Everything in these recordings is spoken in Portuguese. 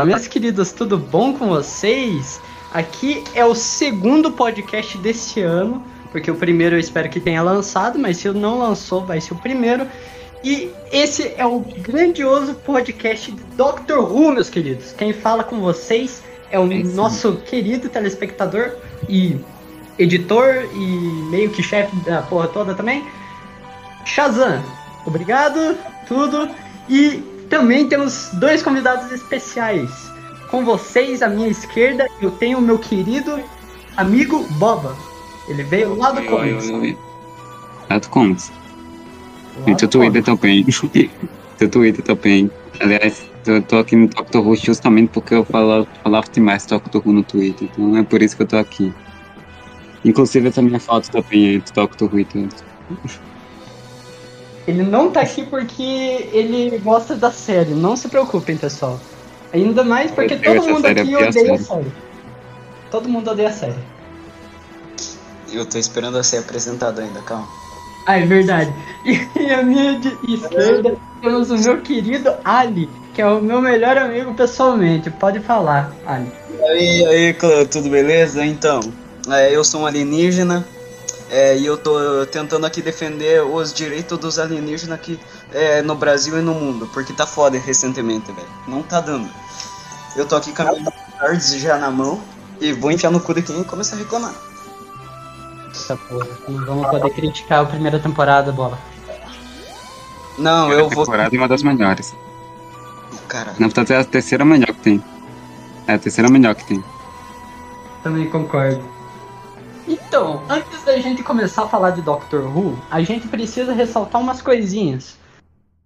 Olá, meus queridos, tudo bom com vocês? Aqui é o segundo podcast deste ano, porque o primeiro eu espero que tenha lançado, mas se não lançou, vai ser o primeiro. E esse é o grandioso podcast de Doctor Who, meus queridos. Quem fala com vocês é o é nosso querido telespectador e editor e meio que chefe da porra toda também, Shazam. Obrigado, tudo. E também temos dois convidados especiais. Com vocês, à minha esquerda, eu tenho o meu querido amigo Boba. Ele veio lá do começo. Lá do começo. E teu Twitter também. teu Twitter também. Aliás, eu tô aqui no Doctor Who justamente porque eu falava, falava demais Doctor Who no Twitter. Então é por isso que eu tô aqui. Inclusive essa minha foto também é do Doctor Who e tudo. Ele não tá aqui porque ele gosta da série. Não se preocupem, pessoal. Ainda mais porque todo mundo aqui odeia a série. Todo mundo odeia a série. Eu tô esperando a ser apresentado ainda, calma. Ah, é verdade. E a minha esquerda temos o meu querido Ali, que é o meu melhor amigo pessoalmente. Pode falar, Ali. E aí, aí, Clã, tudo beleza? Então, é, eu sou um alienígena é, e eu tô tentando aqui defender os direitos dos alienígenas aqui é, no Brasil e no mundo, porque tá foda recentemente, velho. Não tá dando. Eu tô aqui com a minha cards já na mão e vou enfiar no cu de quem começar a reclamar. Essa porra, não vamos poder criticar a primeira temporada, bola. Não, eu vou. temporada é uma das melhores. Cara. Na verdade é a terceira melhor que tem. É a terceira melhor que tem. Também concordo. Então, antes da gente começar a falar de Doctor Who, a gente precisa ressaltar umas coisinhas.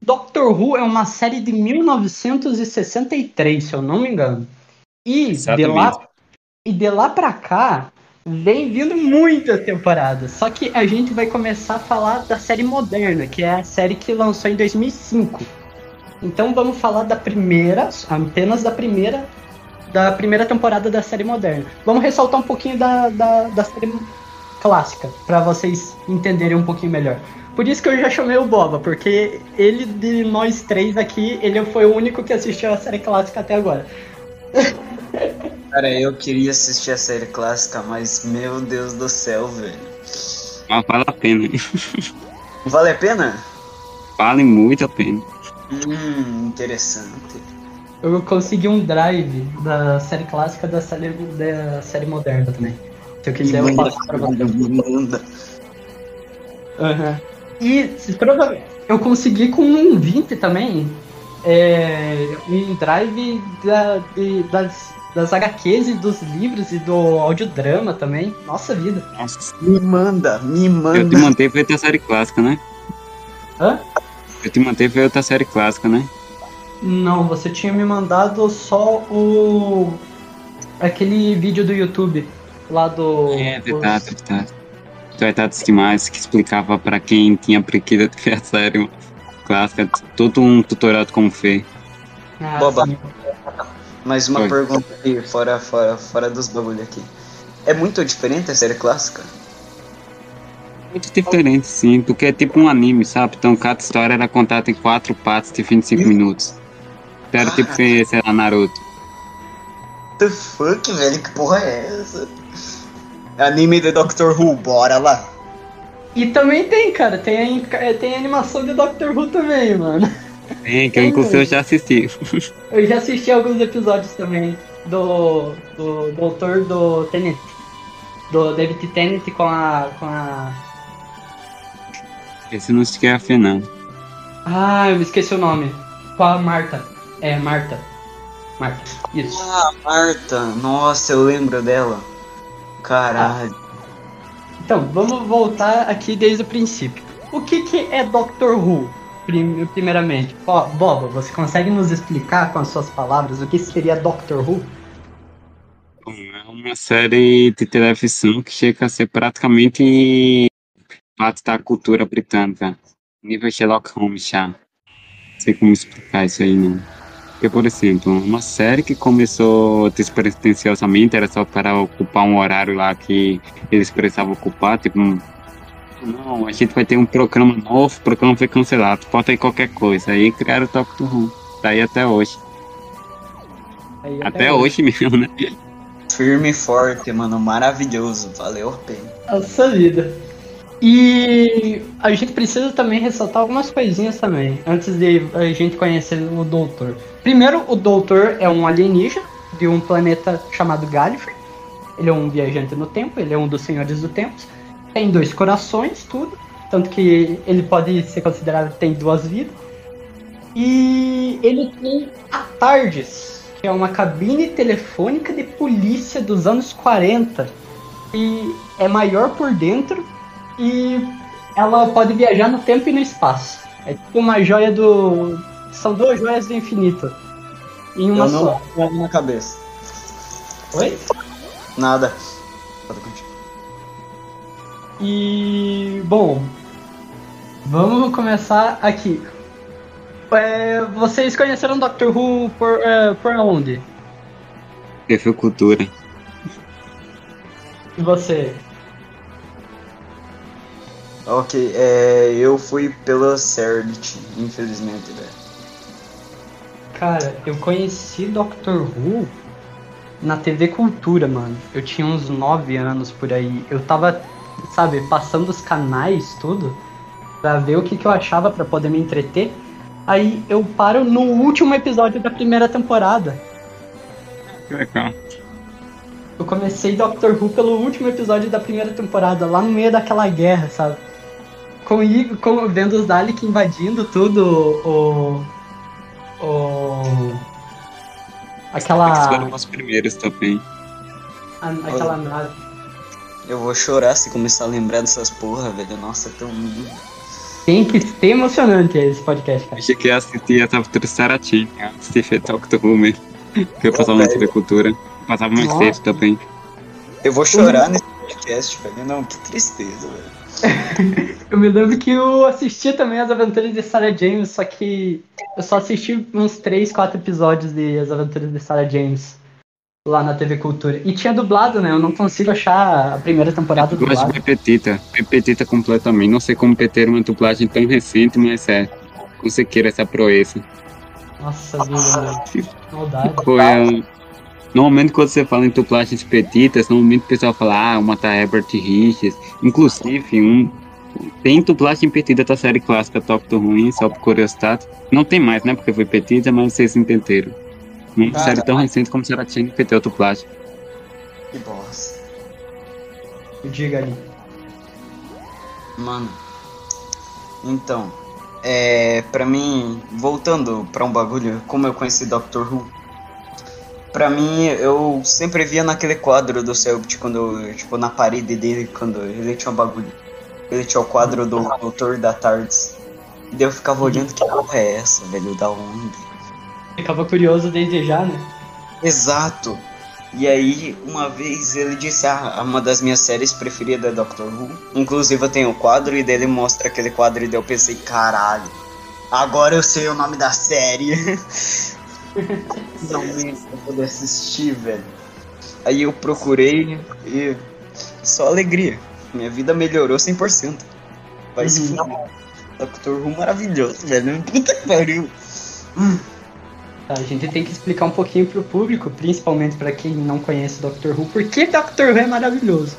Doctor Who é uma série de 1963, se eu não me engano. E de lá e de lá pra cá vem vindo muitas temporadas. Só que a gente vai começar a falar da série moderna, que é a série que lançou em 2005. Então vamos falar da primeira, apenas da primeira da primeira temporada da série moderna. Vamos ressaltar um pouquinho da, da, da série clássica, para vocês entenderem um pouquinho melhor. Por isso que eu já chamei o Boba, porque ele de nós três aqui, ele foi o único que assistiu a série clássica até agora. Cara, eu queria assistir a série clássica, mas meu Deus do céu, velho. Mas vale a pena. Vale a pena? Vale muito a pena. Hum, interessante eu consegui um drive da série clássica da série, da série moderna também. Se eu quiser, eu passo pra você. Uhum. E provavelmente eu consegui com um 20 também é, um drive da, de, das, das HQs e dos livros e do audiodrama também. Nossa vida. Nossa. Me manda, me manda. Eu te mantei foi outra série clássica, né? Hã? Eu te mantei foi outra série clássica, né? Não, você tinha me mandado só o. aquele vídeo do YouTube lá do. É, verdade, os... verdade. Tratados demais que explicava para quem tinha preguiça de a série clássica, todo um tutorial como fez. Ah, Boba. Sim. Mais uma Oi. pergunta aqui, fora, fora, fora dos bagulho aqui. É muito diferente a série clássica? Muito diferente, sim, porque é tipo um anime, sabe? Então cada história era contada em quatro partes de 25 minutos. Era tipo, sei lá, Naruto. The fuck, velho? Que porra é essa? Anime de Doctor Who, bora lá. E também tem, cara, tem a, é, tem animação de Doctor Who também, mano. Tem, que eu inclusive eu já assisti. Eu já assisti alguns episódios também do, do Doutor do Tennant. Do David Tennant com a. com a. Esse não se quer a Fernanda. Ah, eu me esqueci o nome. Com a Marta. É, Marta. Marta, isso. Ah, Marta. Nossa, eu lembro dela. Caralho. Ah. Então, vamos voltar aqui desde o princípio. O que, que é Doctor Who? Primeiramente, Ó, Boba, você consegue nos explicar com as suas palavras o que seria Doctor Who? É uma série de televisão que chega a ser praticamente parte da cultura britânica. Nível Sherlock Holmes já. Não sei como explicar isso aí, não. Porque, por exemplo, uma série que começou despretensiosamente era só para ocupar um horário lá que eles precisavam ocupar, tipo, não, a gente vai ter um programa novo, o programa foi cancelado, pode aí qualquer coisa. Aí criaram o Doctor Who, daí até hoje. Aí Até hoje mesmo, né? Firme e forte, mano. Maravilhoso. Valeu a pena. Nossa vida. E a gente precisa também ressaltar algumas coisinhas também, antes de a gente conhecer o Doutor. Primeiro, o Doutor é um alienígena de um planeta chamado Gallifrey. Ele é um viajante no tempo, ele é um dos senhores do tempo. Tem dois corações, tudo. Tanto que ele pode ser considerado que tem duas vidas. E ele tem a TARDIS, que é uma cabine telefônica de polícia dos anos 40. E é maior por dentro e ela pode viajar no tempo e no espaço. É tipo uma joia do. São duas joias do infinito. Em uma Eu não só. na cabeça. Oi? Nada. Continuar. E. Bom. Vamos começar aqui. É, vocês conheceram Doctor Who por, é, por onde? TV Cultura. E você? Ok, é, eu fui pela Cerdit, infelizmente, velho. Cara, eu conheci Doctor Who na TV Cultura, mano. Eu tinha uns 9 anos por aí. Eu tava, sabe, passando os canais, tudo, pra ver o que, que eu achava pra poder me entreter. Aí eu paro no último episódio da primeira temporada. Que legal. Eu comecei Doctor Who pelo último episódio da primeira temporada, lá no meio daquela guerra, sabe? Com, com vendo os Dalek invadindo tudo, o. O. Eles foram Aquela. os primeiros também. a- aquela nave. Eu vou chorar se começar a lembrar dessas porra, velho. Nossa, é tão lindo. Tem que ser emocionante esse podcast, cara. Achei que ia assistir a Doctor Saratin, antes de ver Doctor Who mesmo. Que eu passava na velho. TV Cultura. Passava Nossa. cedo também. Eu vou chorar nesse podcast, velho. Não, que tristeza, velho. Eu me lembro que eu assisti também as aventuras de Sarah James, só que eu só assisti uns 3, 4 episódios de As Aventuras de Sarah James lá na TV Cultura. E tinha dublado, né? Eu não consigo achar a primeira temporada de dublada. repetita. Repetita completamente. Não sei como ter uma dublagem tão recente, mas é. Conseguiram essa proeza. Nossa vida, mano. Maldade. Pô, é, Normalmente quando você fala em dublagens petitas, normalmente o pessoal fala, ah, uma tá Herbert Richards. Inclusive, um, tem dublagem petita da série clássica Doctor Who, só por curiosidade. Não tem mais, né? Porque foi petita, mas vocês entenderam. Uma Ah, série tão recente como se ela tinha que ter dublagem. Que bosta. Diga ali. Mano. Então. É. Pra mim. Voltando pra um bagulho, como eu conheci Doctor Who. Pra mim, eu sempre via naquele quadro do Selbit quando. Tipo, na parede dele, quando ele tinha um bagulho. Ele tinha o quadro do Doutor da Tardes. E daí eu ficava olhando que porra é essa, velho? Da onde? Ficava curioso desde já, né? Exato. E aí, uma vez ele disse, ah, uma das minhas séries preferidas é Doctor Who. Inclusive eu tenho o quadro e dele mostra aquele quadro e daí eu pensei, caralho, agora eu sei o nome da série. Finalmente eu poder assistir, velho. Aí eu procurei e só alegria. Minha vida melhorou 100%. Vai se Uhum. fuder. Doctor Who maravilhoso, velho. Puta que pariu. Tá, a gente tem que explicar um pouquinho pro público, principalmente pra quem não conhece Doctor Who, por que Doctor Who é maravilhoso.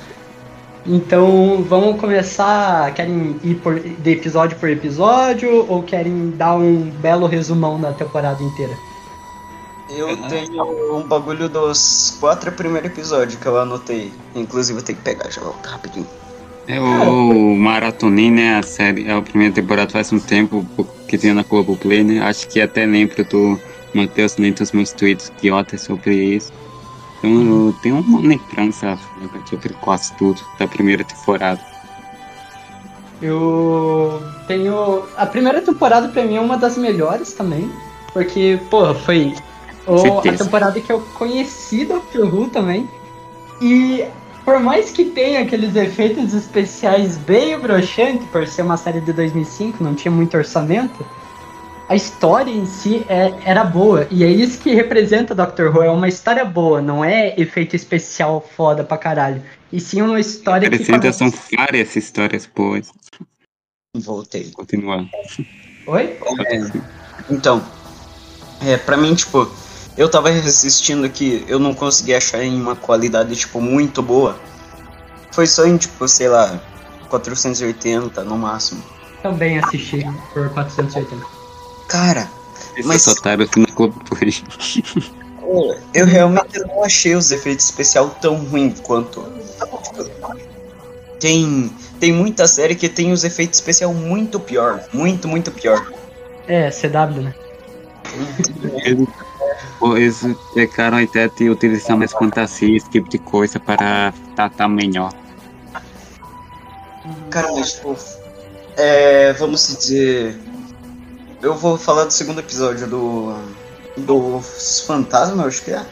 Então, vamos começar. Querem ir por, de episódio por episódio ou querem dar um belo resumão da temporada inteira? Eu tenho um bagulho dos quatro primeiros episódios que eu anotei. Inclusive eu tenho que pegar já volta rapidinho. Eu maratonei, né, a série, a primeira temporada faz um tempo que tinha na Globoplay, né, acho que até lembro do Matheus dentro dos meus tweets idiotas sobre isso. Então eu tenho uma lembrança sobre quase tudo da primeira temporada. Eu tenho. A primeira temporada pra mim é uma das melhores também. Porque, pô, foi o- a temporada que eu conheci Doctor Who também. E por mais que tenha aqueles efeitos especiais bem broxantes, por ser uma série de 2005, não tinha muito orçamento, a história em si é- era boa. E é isso que representa Doctor Who, é uma história boa, não é efeito especial foda pra caralho. E sim uma história que. Acrescenta são várias histórias boas. Voltei. Continuar. Oi? Então, é, pra mim, tipo, eu tava assistindo aqui, eu não consegui achar em uma qualidade, tipo, muito boa. Foi só em, tipo, sei lá, 480 no máximo. Também assisti por 480. Cara, Esse Mas- otário assim na cultura. eu realmente não achei os efeitos especiais tão ruins quanto. Tem, tem muita série que tem os efeitos especiais muito pior. Muito, muito pior. É, CW, né? Eles, eles pegaram a ideia de utilizar mais fantasia, esse tipo de coisa para tratar melhor. Cara, mas tipo. É, vamos dizer. Eu vou falar do segundo episódio do. Dos fantasmas, eu acho que é.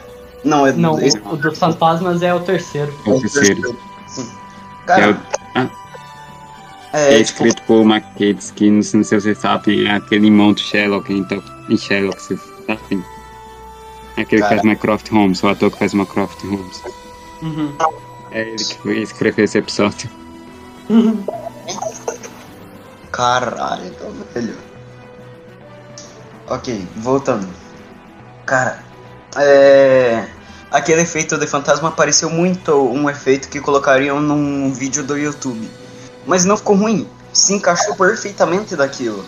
Não, é Não, esse- o dos fantasmas é o terceiro. É o terceiro. Sim. É, Cara, o- ah, é, é tipo, escrito por Maquetes, que não sei se você sabe, é aquele irmão do Sherlock, então, em Sherlock, você sabe? Aquele que Cara. faz Mycroft Holmes, o ator que faz Mycroft Holmes. Uhum. É ele que escreveu esse episódio. Caralho, velho. Ok, voltando. Cara, é. Aquele efeito de fantasma pareceu muito um efeito que colocariam num vídeo do YouTube. Mas não ficou ruim. Se encaixou perfeitamente daquilo.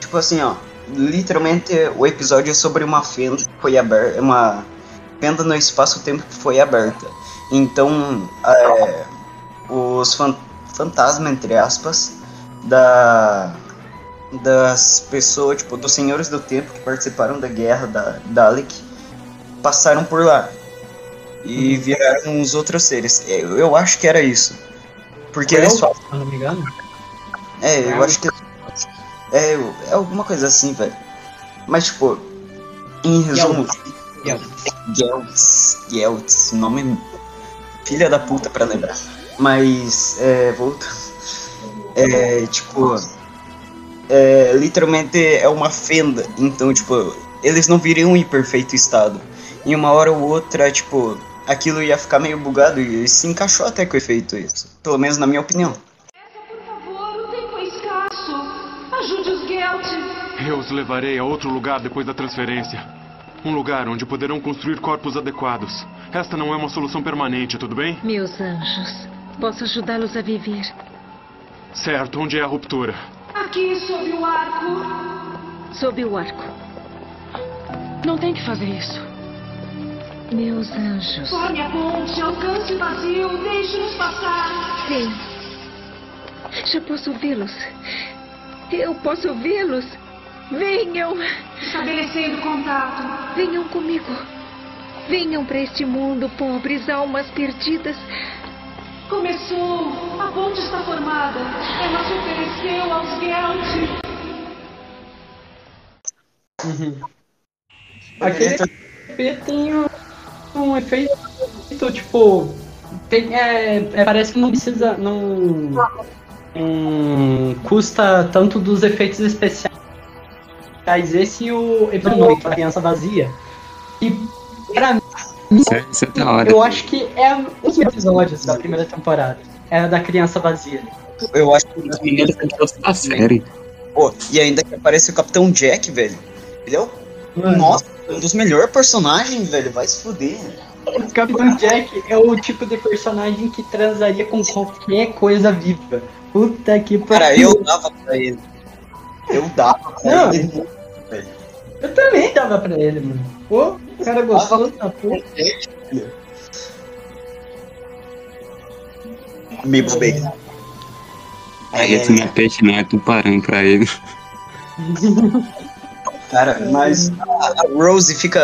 Tipo assim, ó. Literalmente o episódio é sobre uma fenda que foi aberta. Uma fenda no espaço-tempo que foi aberta. Então, é, os fan fantasmas, entre aspas, da das pessoas, tipo, dos senhores do tempo que participaram da guerra da Dalek, passaram por lá e viraram uns outros seres. Eu, eu acho que era isso. Porque eles falam. Se não me engano. É, eu acho que. É, é alguma coisa assim, velho. Mas, tipo, em resumo. Geltz. Geltz. Nome. Filha da puta pra lembrar. Mas, é. Voltando. É, tipo. É, literalmente é uma fenda. Então, tipo, eles não viriam em perfeito estado. Em uma hora ou outra, tipo, aquilo ia ficar meio bugado e se encaixou até com o efeito isso. Pelo menos na minha opinião. Eu os levarei a outro lugar depois da transferência. Um lugar onde poderão construir corpos adequados. Esta não é uma solução permanente, tudo bem? Meus anjos, posso ajudá-los a viver. Certo, onde é a ruptura? Aqui sob o arco. Sob o arco. Não tem que fazer isso. Meus anjos. Forme a ponte, alcance o vazio, deixe-nos passar. Sim. Já posso vê-los. Eu posso vê-los. Venham. Estabelecendo contato. Venham comigo. Venham para este mundo, pobres almas perdidas. Começou. A ponte está formada. Ela se ofereceu aos Gelt. Uhum. Aquele efeito tem um, um efeito, tipo. Tem, é, é, parece que não precisa. Não. hum, custa tanto dos efeitos especiais. Esse e o episódio da criança vazia. E pra mim, Isso é, isso é da hora. eu acho que é um dos episódios da primeira temporada. É a da criança vazia. Eu acho que As meninas que da série. Pô, e ainda que aparece o Capitão Jack, velho. Ele é o, Mano, nossa, um dos melhores personagens, velho. Vai se fuder. O Capitão Jack é o tipo de personagem que transaria com qualquer coisa viva. Puta que Cara, pariu. eu dava pra ele. Eu dava pra Não. ele. Eu também dava pra ele, mano. Pô, o cara gostoso da porra. Me bobei. Aí esse não é peixe, não, é tubarão pra ele. Cara, mas a a Rose fica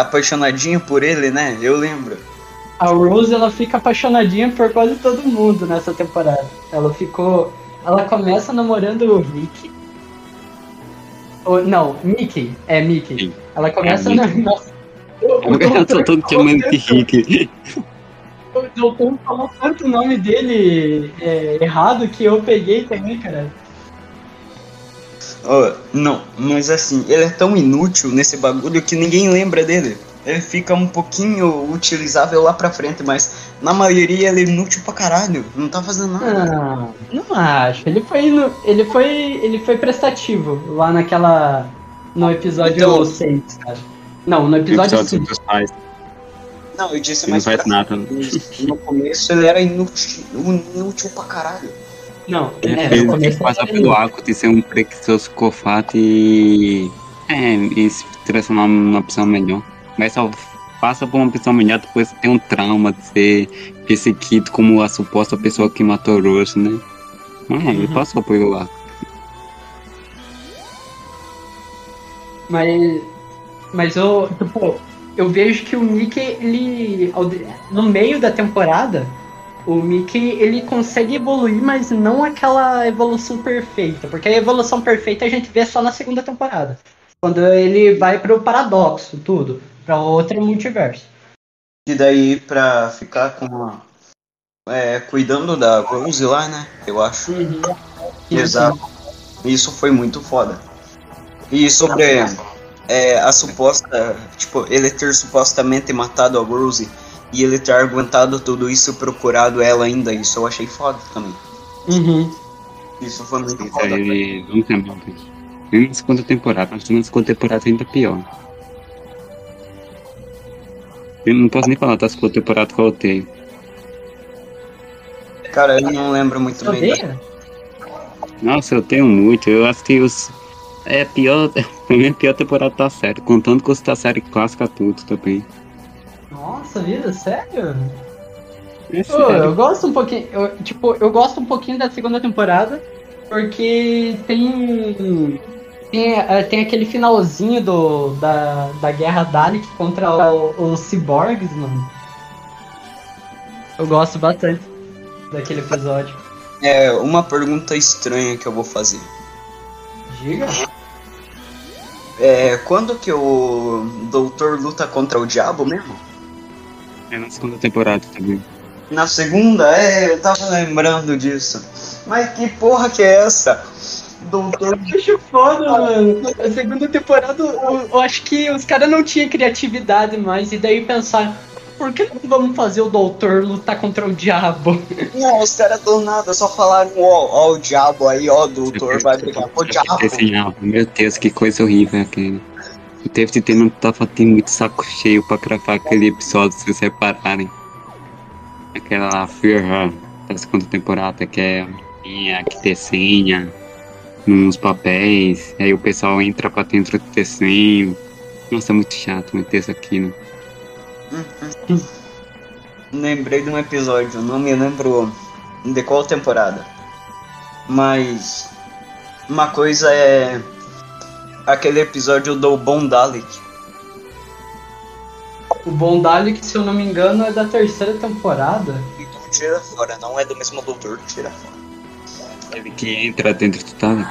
apaixonadinha por ele, né? Eu lembro. A Rose, ela fica apaixonadinha por quase todo mundo nessa temporada. Ela ficou... Ela começa namorando o Rick. Ou, não, Mickey. É, Mickey. Sim. Ela começa É, na... Mickey. Nossa. O- o Eu tô todo chamando de Rick. O doutor falou tanto o nome dele é, errado que eu peguei também, cara. Ó, não, mas assim, ele é tão inútil nesse bagulho que ninguém lembra dele. Ele fica um pouquinho utilizável lá pra frente, mas na maioria ele é inútil pra caralho. Não tá fazendo nada. Não, não acho. Ele foi no, ele foi ele foi prestativo lá naquela no episódio Então- 6, cara. Não, no episódio Episódio 5. dos pais. Não, eu disse Ele não mais faz pra nada. No começo ele era inútil, inútil pra caralho. Não, Ele é, fez no começo passar era pelo arco de ser um preguiçoso cofato e. É, e se transformar numa pessoa melhor. Mas só passa por uma pessoa melhor depois tem um trauma de ser perseguido como a suposta pessoa que matou o Rush, né? Ah, ele Uhum. passou pelo arco. Mas. Mas eu. Tipo, eu vejo que o Mickey, ele. No meio da temporada, o Mickey ele consegue evoluir, mas não aquela evolução perfeita. Porque a evolução perfeita a gente vê só na segunda temporada. Quando ele vai pro paradoxo, tudo. Pra outro multiverso. E daí pra ficar com a, é, cuidando da Rose lá, né? Eu acho. Exato. Isso foi muito foda. E sobre é, a suposta. Tipo, ele ter supostamente matado a Rose e ele ter aguentado tudo isso e procurado ela ainda. Isso eu achei foda também. Uhum. Isso foi muito foda. tem mal. Nem na segunda temporada, mas na segunda temporada ainda pior. Eu não posso nem falar da segunda temporada que eu odeio. Cara, eu não lembro muito Você bem. odeia? Nossa, eu tenho muito. Eu acho que os. É pior. Pra mim, a pior temporada da série. Contando com os da série clássica, tudo também. Nossa, vida, sério? É Pô, eu sério. gosto um pouquinho, eu, tipo, eu gosto um pouquinho da segunda temporada, porque tem tem, eh, tem aquele finalzinho do, da, da guerra Dalek contra o- os cyborgs, mano. Eu gosto bastante daquele episódio. É, uma pergunta estranha que eu vou fazer. Diga? É, quando que o doutor luta contra o diabo mesmo? É na segunda temporada também. Na segunda? É, eu tava lembrando disso. Mas que porra que é essa? Doutor. Eu acho foda, mano. A segunda temporada, eu, eu acho que os caras não tinham criatividade mais, e daí pensar, por que não vamos fazer o doutor lutar contra o diabo? Não, os caras do nada só falaram, ó, ó o diabo aí, ó, o doutor vai brigar com o diabo. Meu Deus, que coisa horrível aquele. O TFT não tava tendo muito saco cheio pra gravar aquele episódio, se vocês repararem. Aquela Fear Her da segunda temporada, que é a que desenha nos papéis, aí o pessoal entra pra dentro do desenho. Nossa, é muito chato meter isso aqui, né? Lembrei de um episódio, não me lembro de qual temporada. Mas uma coisa é aquele episódio do Bom Dalek. O Bom Dalek, se eu não me engano, é da terceira temporada. Então tira fora, não é do mesmo doutor, tira fora. Ele que entra dentro do Dalek.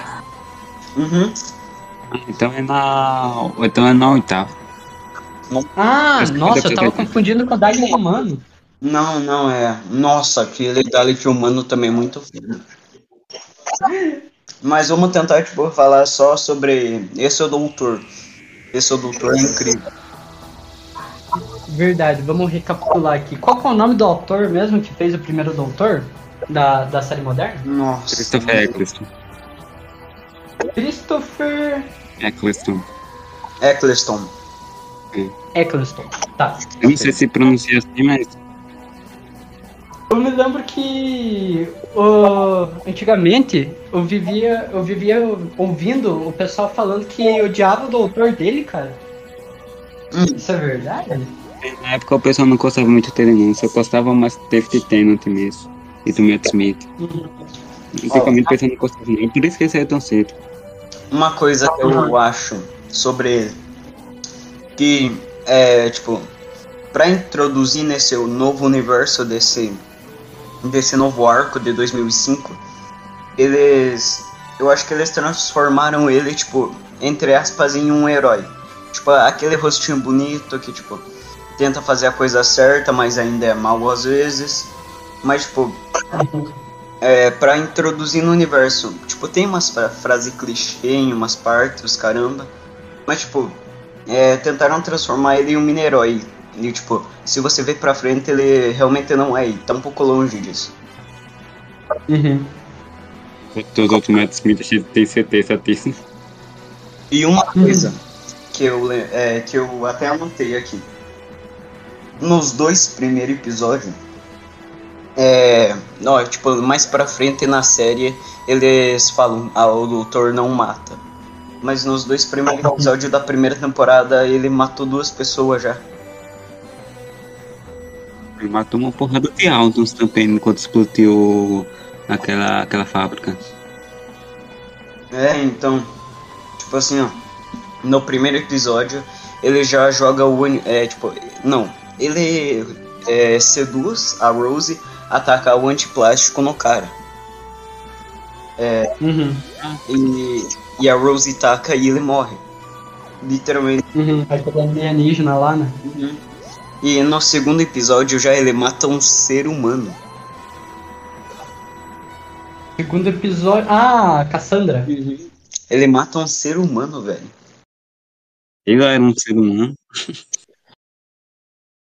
Uhum. Ah, então é na. Então é na oitava. Ah, nossa, eu tava confundindo com o Dalek humano. Não, não é. Nossa, aquele Dalek humano também é muito feio. Mas vamos tentar, tipo, falar só sobre esse é o doutor. Esse é o doutor é incrível. Verdade, vamos recapitular aqui. Qual que é o nome do autor mesmo que fez o primeiro doutor da, da série moderna? Nossa. Christopher Eccleston. Christopher Eccleston. Eccleston. Eccleston. Tá. Eu não sei se pronuncia assim, mas Eu me lembro que antigamente eu vivia, eu vivia ouvindo o pessoal falando que odiava o doutor dele, cara. Hum. Isso é verdade? na época o pessoal não gostava muito dele não, só gostava mais David Tennant mesmo. E do Matt Smith. Principalmente o pessoal não gostava não, por isso que ele saiu tão cedo. Uma coisa que eu acho sobre ele. Que é, tipo, pra introduzir nesse novo universo desse desse novo arco de 2005, eles eu acho que eles transformaram ele, tipo, entre aspas, em um herói. Tipo, aquele rostinho bonito que, tipo, tenta fazer a coisa certa, mas ainda é mal às vezes. Mas, tipo, é, pra introduzir no universo. Tipo, tem umas fra frases clichê em umas partes, os caramba. Mas, tipo, é, tentaram transformar ele em um mini-herói. E, tipo, se você ver pra frente, ele realmente não é. E tá um pouco longe disso. Uhum. Todos os outros Matt Smith a gente tem certeza disso. E uma coisa que eu, é, que eu até anotei aqui. Nos dois primeiros episódios, é, não, tipo, mais pra frente na série, eles falam, ah, o doutor não mata. Mas nos dois primeiros episódios da primeira temporada, ele matou duas pessoas já. Ele matou uma porrada de Aldons também enquanto explodiu aquela, aquela fábrica. É, então, tipo assim, ó, no primeiro episódio ele já joga o é, tipo, não, ele é, seduz a Rose, ataca o antiplástico no cara. Uhum, E, e a Rose taca e ele morre. Literalmente. uhum. Vai pegar alienígena lá, né? E no segundo episódio já ele mata um ser humano. Segundo episódio. Ah, Cassandra. Ele mata um ser humano, velho. Ele era um ser humano.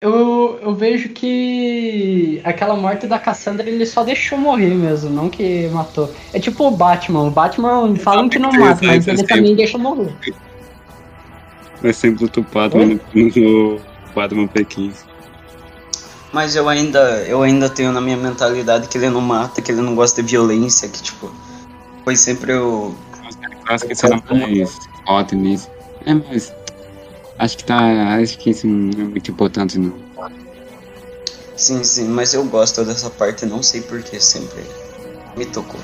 Eu, eu vejo que aquela morte da Cassandra ele só deixou morrer mesmo, não que matou. É tipo o Batman. O Batman falam que não mata, mas ele também deixa morrer. É sempre o tupado Oi? no, Batman P15. Mas eu ainda, eu ainda tenho na minha mentalidade que ele não mata, que ele não gosta de violência, que tipo. Foi sempre o. Eu acho que será mais forte nisso. É, mas. Acho que tá. Acho que isso não é muito importante, não. Sim, sim, mas eu gosto dessa parte, não sei porque sempre me tocou.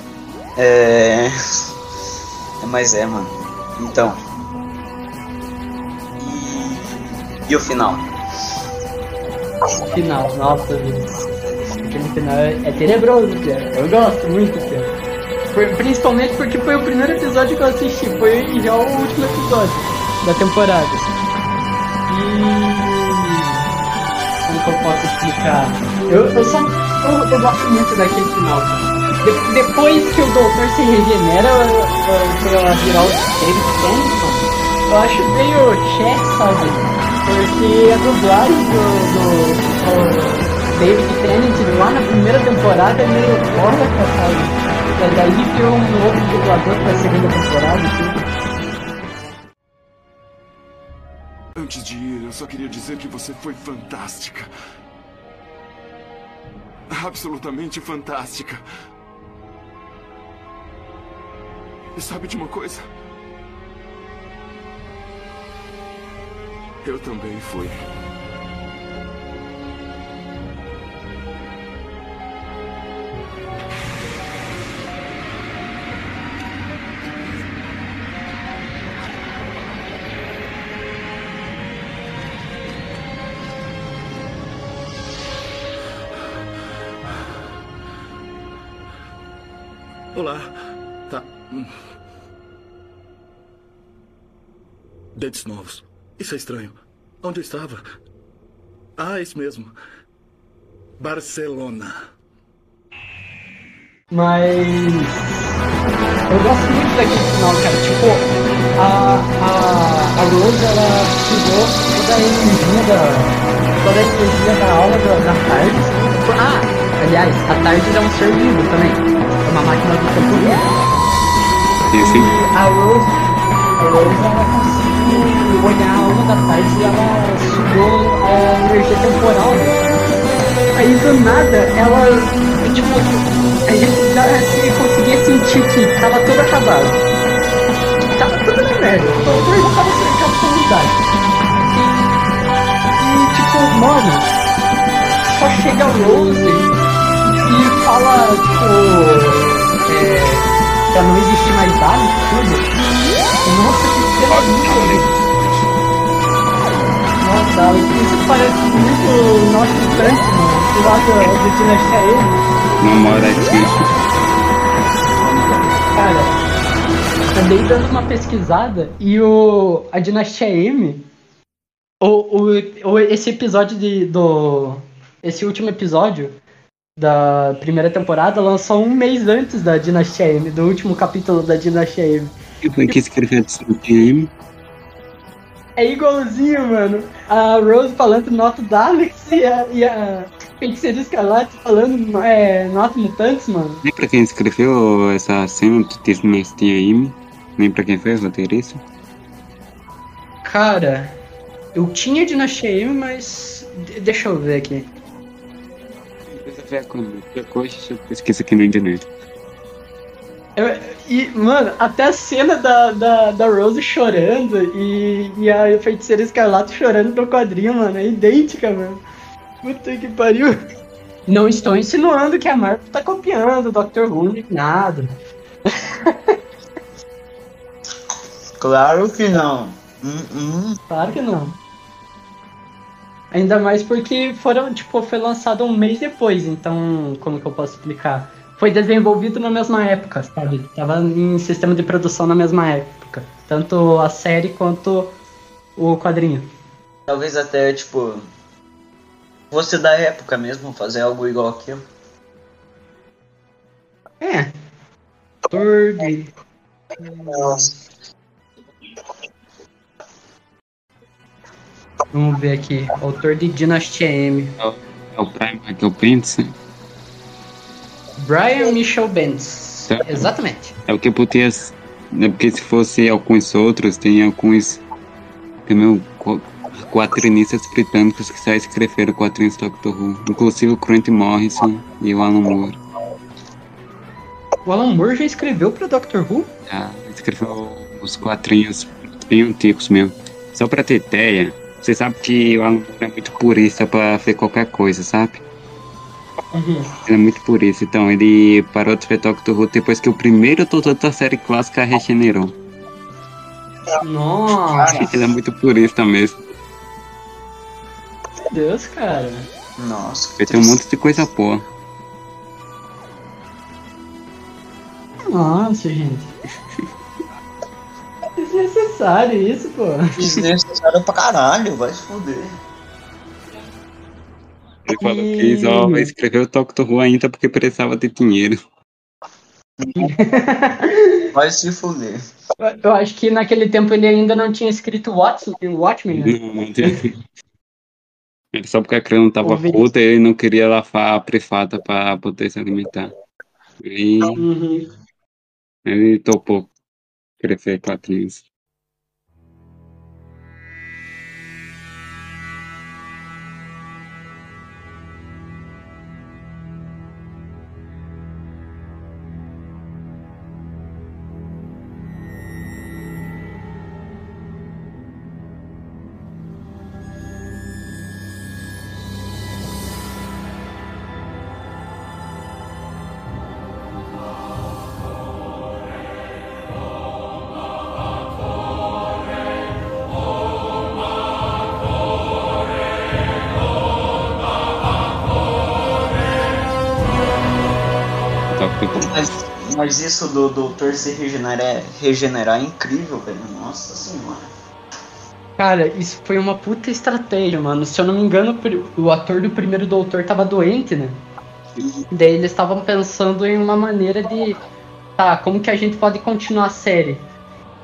É. Mas é, mano. Então. E. E o final? Final, nossa vida. Aquele final é, é tenebroso, cara. Eu gosto muito, cara. Foi- principalmente porque foi o primeiro episódio que eu assisti. Foi já o último episódio da temporada. Que eu posso explicar? Eu, eu só. Eu, eu gosto muito daquele final. De- depois que o doutor se regenera uh, pra virar o David Tennant, eu acho meio chess, sabe? Porque a dublagem do, do, do David Tennant lá na primeira temporada é meio fora, sabe? E daí virou um outro dublador pra segunda temporada, assim. Antes de ir, eu só queria dizer que você foi fantástica. Absolutamente fantástica. E sabe de uma coisa? Eu também fui. Olá. Tá. Dentes novos. Isso é estranho. Onde eu estava? Ah, isso mesmo. Barcelona. Mas. Eu gosto muito daquele final, cara. Tipo, a, a, a Rose, ela tirou toda a energia da. toda a energia da aula da, da tarde. Ah, aliás, a tarde é um ser vivo também. É uma máquina do tempo vivo. E assim, E a Rose, a Rose ela conseguiu olhar a aula da tarde e ela sugou a energia temporal. né? Aí do nada ela, tipo, a gente já se- conseguia sentir que tava tudo acabado. Tava tudo na merda. O doutor já tava cercado pela unidade. E, tipo, mano, só chega a Rose e fala, tipo, é, pra não existir mais dados, tudo. Nossa, que cena. Nossa, isso parece muito nosso instante, mano. Do lado do Dinastia M. uma hora aqui. Cara, andei dando uma pesquisada e o a Dinastia M, o, o, o- esse episódio de, do. Esse último episódio da primeira temporada lançou um mês antes da Dinastia M, do último capítulo da Dinastia M. Quem foi que escreveu esse PM? É igualzinho, mano. A Rose falando Nota Daleks e a, e a Feiticeira Escarlate falando é, Nota Mutantes, mano. Nem pra quem escreveu essa cena do Disney M, nem pra quem foi o roteirista. Cara, eu tinha Dinastia M, mas. de- Deixa eu ver aqui. Eu ver qualquer coisa, eu pesquiso aqui na internet. Eu- e, mano, até a cena da, da, da Rose chorando e, e a feiticeira escarlate chorando no quadrinho, mano, é idêntica, mano. Puta que pariu. Não estou insinuando que a Marvel tá copiando o Doctor Who, nada. Claro que não. Hum, hum. Claro que não. Ainda mais porque foram, tipo, foi lançado um mês depois, então, como que eu posso explicar? Foi desenvolvido na mesma época, sabe? Tava em sistema de produção na mesma época. Tanto a série quanto o quadrinho. Talvez até, tipo. Fosse da época mesmo, fazer algo igual aquilo. É. Autor de. Vamos ver aqui. Autor de Dinastia M. É o Prime Michael Pence. Brian Michel Bendis. Certo. Exatamente. É o que podia. É porque se fosse alguns outros, tem alguns. Também qu- quadrinistas britânicos que já escreveram quadrinhos do Doctor Who. Inclusive o Grant Morrison e o Alan Moore. O Alan Moore já escreveu pro Doctor Who? Já escreveu os quadrinhos bem antigos mesmo. Só pra ter ideia, você sabe que o Alan é muito purista pra ver qualquer coisa, sabe? Uhum. Ele é muito purista. Então, ele parou de ver Doctor Who depois que o primeiro doutor da série clássica regenerou. Nossa, Ele é muito purista mesmo. meu Deus, cara. Nossa, que Ele tem um monte de coisa boa. Nossa, gente. Desnecessário isso, pô. Desnecessário pra caralho, vai se fuder. Ele falou E- que só escreveu o Doctor Who ainda porque precisava de dinheiro. Vai se fuder. Eu acho que naquele tempo ele ainda não tinha escrito Watchmen, Watchmen né? Não, não Ele só porque a criança não tava Ouvi. puta ele não queria lavar a privada pra poder se alimentar. E Uhum. ele topou escrever quadrinhos. Mas, isso do doutor se regenerar, regenerar é incrível, velho. Nossa senhora. Cara, isso foi uma puta estratégia, mano. Se eu não me engano, o ator do primeiro doutor tava doente, né? Daí eles estavam pensando em uma maneira de. Tá, como que a gente pode continuar a série?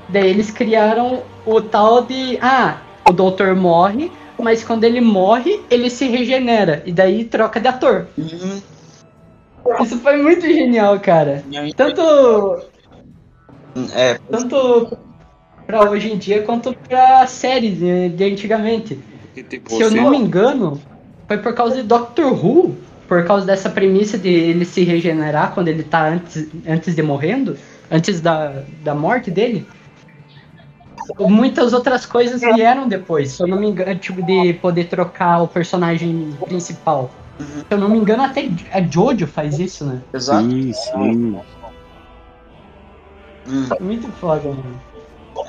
Daí eles criaram o tal de. Ah, o doutor morre, mas quando ele morre, ele se regenera. E daí troca de ator. Uhum. Isso foi muito genial, cara. Tanto É, tanto pra hoje em dia quanto pra séries de, de antigamente. Tipo, Se eu não me engano, foi por causa de Doctor Who, por causa dessa premissa de ele se regenerar quando ele tá antes, antes de morrendo, antes da, da morte dele. Muitas outras coisas vieram depois, se eu não me engano, tipo, de poder trocar o personagem principal. Se eu não me engano, até a Jojo faz isso, né? exato. Sim, sim. Hum, Muito foda, mano.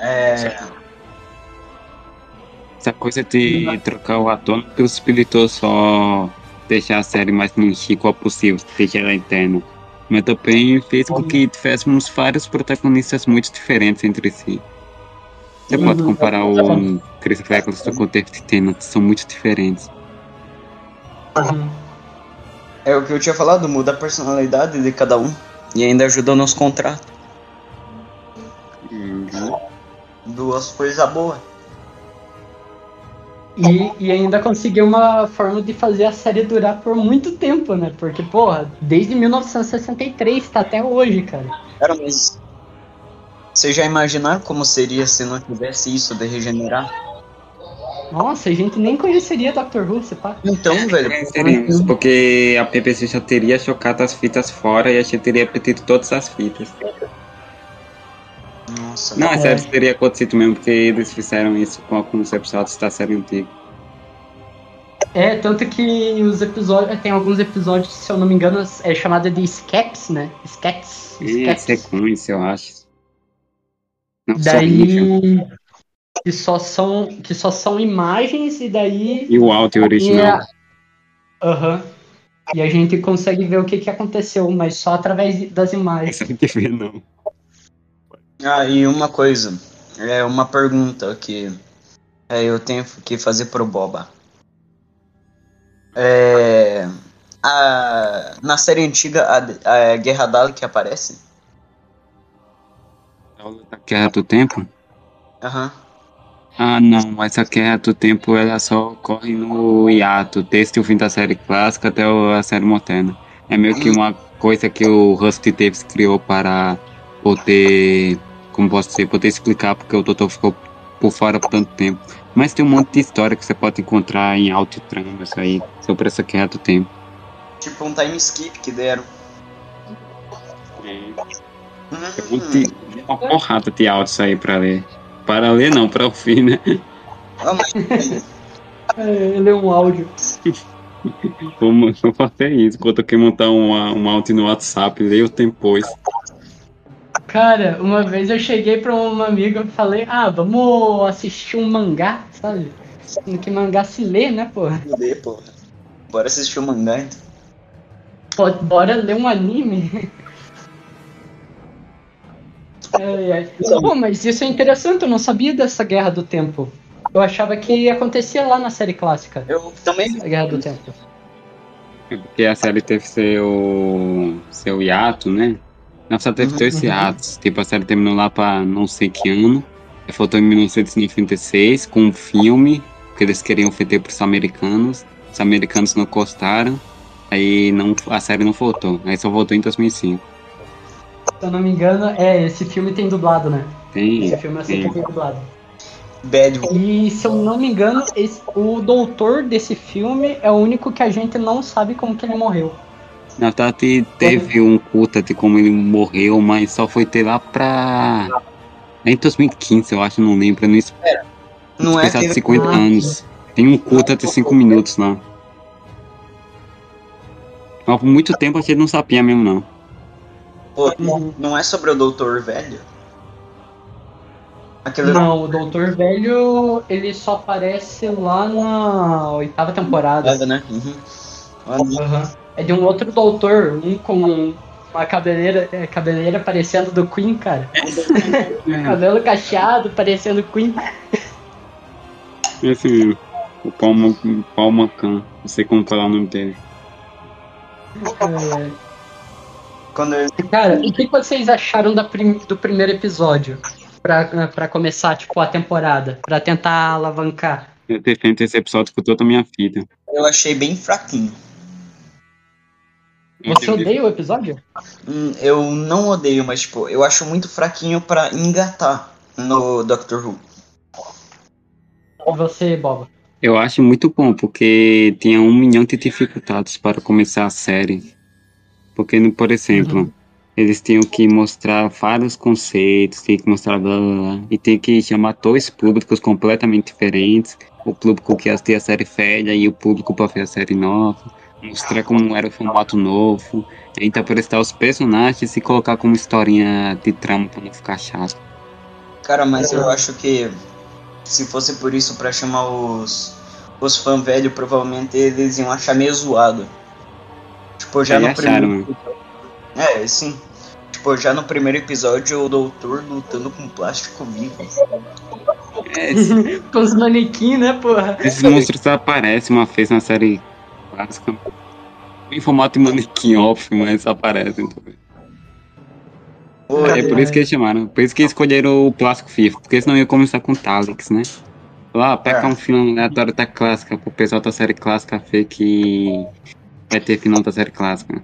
é, Essa coisa de trocar o ator não possibilitou só deixar a série mais qual possível, deixar ela interna. Mas também fez com que tivéssemos vários protagonistas muito diferentes entre si. Você pode Uhum. comparar o Chris Eccleston com o David Tennant, são muito diferentes. É o que eu tinha falado, muda a personalidade de cada um. E ainda ajuda nos contratos. Duas coisas boas. E, e ainda conseguiu uma forma de fazer a série durar por muito tempo, né? Porque, porra, desde 1963 tá até hoje, cara. Cara, mas. Vocês já imaginaram como seria se não tivesse isso de regenerar? Nossa, a gente nem conheceria Dr. Who, se pá. Então, velho. Teríamos, porque a BBC já teria chocado as fitas fora e a gente teria repetido todas as fitas. Nossa, Não, é É. sério, isso teria acontecido mesmo, porque eles fizeram isso com alguns episódios da série antiga. É, tanto que os episódios. Tem alguns episódios, se eu não me engano, é chamada de Skeps, né? Skeps. É Skeps. sequência, eu acho. Não. Daí. Que só, são, que só são imagens e daí. E o áudio E original. a- Aham. E a gente consegue ver o que, que aconteceu, mas só através das imagens. Essa não que ver, não. Ah, e uma coisa. É uma pergunta que é, eu tenho que fazer pro Boba. É. A, na série antiga, a, a Guerra Dalek aparece? A Guerra do Tempo? Aham. Ah, não, essa Guerra do Tempo ela só ocorre no hiato, desde o fim da série clássica até a série moderna. É meio que uma coisa que o Rusty Davis criou para poder, como posso dizer, poder explicar porque o Doutor ficou por fora por tanto tempo. Mas tem um monte de história que você pode encontrar em alto tramas aí sobre essa Guerra do Tempo. Tipo um time skip que deram. Tem Hum, um monte- uma porrada de áudios aí pra ler. Para ler não, para ouvir, né? ah, É, ele é um áudio. Vou, vou fazer isso. Quando eu quero montar um, um áudio no WhatsApp, leio depois. Cara, uma vez eu cheguei pra uma amiga e falei, ah, vamos assistir um mangá, sabe? No que mangá se lê, né, porra? Fudeu, porra. Bora assistir o mangá então. Bora ler um anime. Ai, ai. Pô, mas isso é interessante, eu não sabia dessa Guerra do Tempo. Eu achava que acontecia lá na série clássica, Eu também. a Guerra do Tempo. Porque a série teve seu, seu hiato, né? Nossa, teve Uhum, dois uhum. hiatos. Tipo, a série terminou lá pra não sei que ano. Faltou em 1996 com um filme que eles queriam oferecer pros americanos. Os americanos não gostaram. Aí não, a série não voltou. Aí só voltou em 2005. Se eu não me engano, é, esse filme tem dublado, né? Tem, Esse filme assim tem. tem dublado. Bad E se eu não me engano, esse- o doutor desse filme é o único que a gente não sabe como que ele morreu. Na verdade, teve um culto de como ele morreu, mas só foi ter lá pra. Em 2015, eu acho, não lembro. Não é especial de aquele. 50 Ah, anos. Tem um culto de 5 minutos lá. Mas por muito tempo a gente não sabia mesmo, não. Pô, não é sobre o doutor velho? Aquele. Não, o doutor velho, ele só aparece lá na oitava temporada. Nada, né? Uhum. Aham. É de um outro doutor, um com uma cabeleira, é, cabeleira parecendo do Queen, cara. Cabelo cacheado, parecendo Queen. Esse mesmo. O Paul, Paul McCann. Não sei como falar o nome dele. É, Quando ele. Cara, o que vocês acharam da prim- do primeiro episódio? Pra, pra começar, tipo, a temporada? Pra tentar alavancar. Eu defendo esse episódio com toda a minha vida. Eu achei bem fraquinho. Você odeia o episódio? Hum, eu não odeio, mas tipo, eu acho muito fraquinho pra engatar no Doctor Who. E você, Boba? Eu acho muito bom, porque tinha um milhão de dificuldades para começar a série. Porque, no- por exemplo, Uhum. eles tinham que mostrar vários conceitos, tinham que mostrar blá blá blá, e tem que chamar dois públicos completamente diferentes. O público que assistia a série velha e o público para ver a série nova. Mostrar como era o formato novo. E interpretar os personagens e colocar como historinha de trama para não ficar chato. Cara, mas eu acho que se fosse por isso pra chamar os, os fãs velhos, provavelmente eles iam achar meio zoado. Tipo, já no acharam, primeiro. É, sim. Tipo, já no primeiro episódio, o doutor lutando com plástico vivo. É, esse- Com os manequins, né, porra? Esses monstros aparecem uma vez na série clássica. Em formato de manequim, óbvio, mas aparecem também. Pô, É por isso que eles chamaram. Por isso que escolheram o plástico vivo. Porque senão ia começar com Talix, né? Lá, pega É. um filme aleatório da clássica, pro pessoal da série clássica ver que vai ter final da série clássica.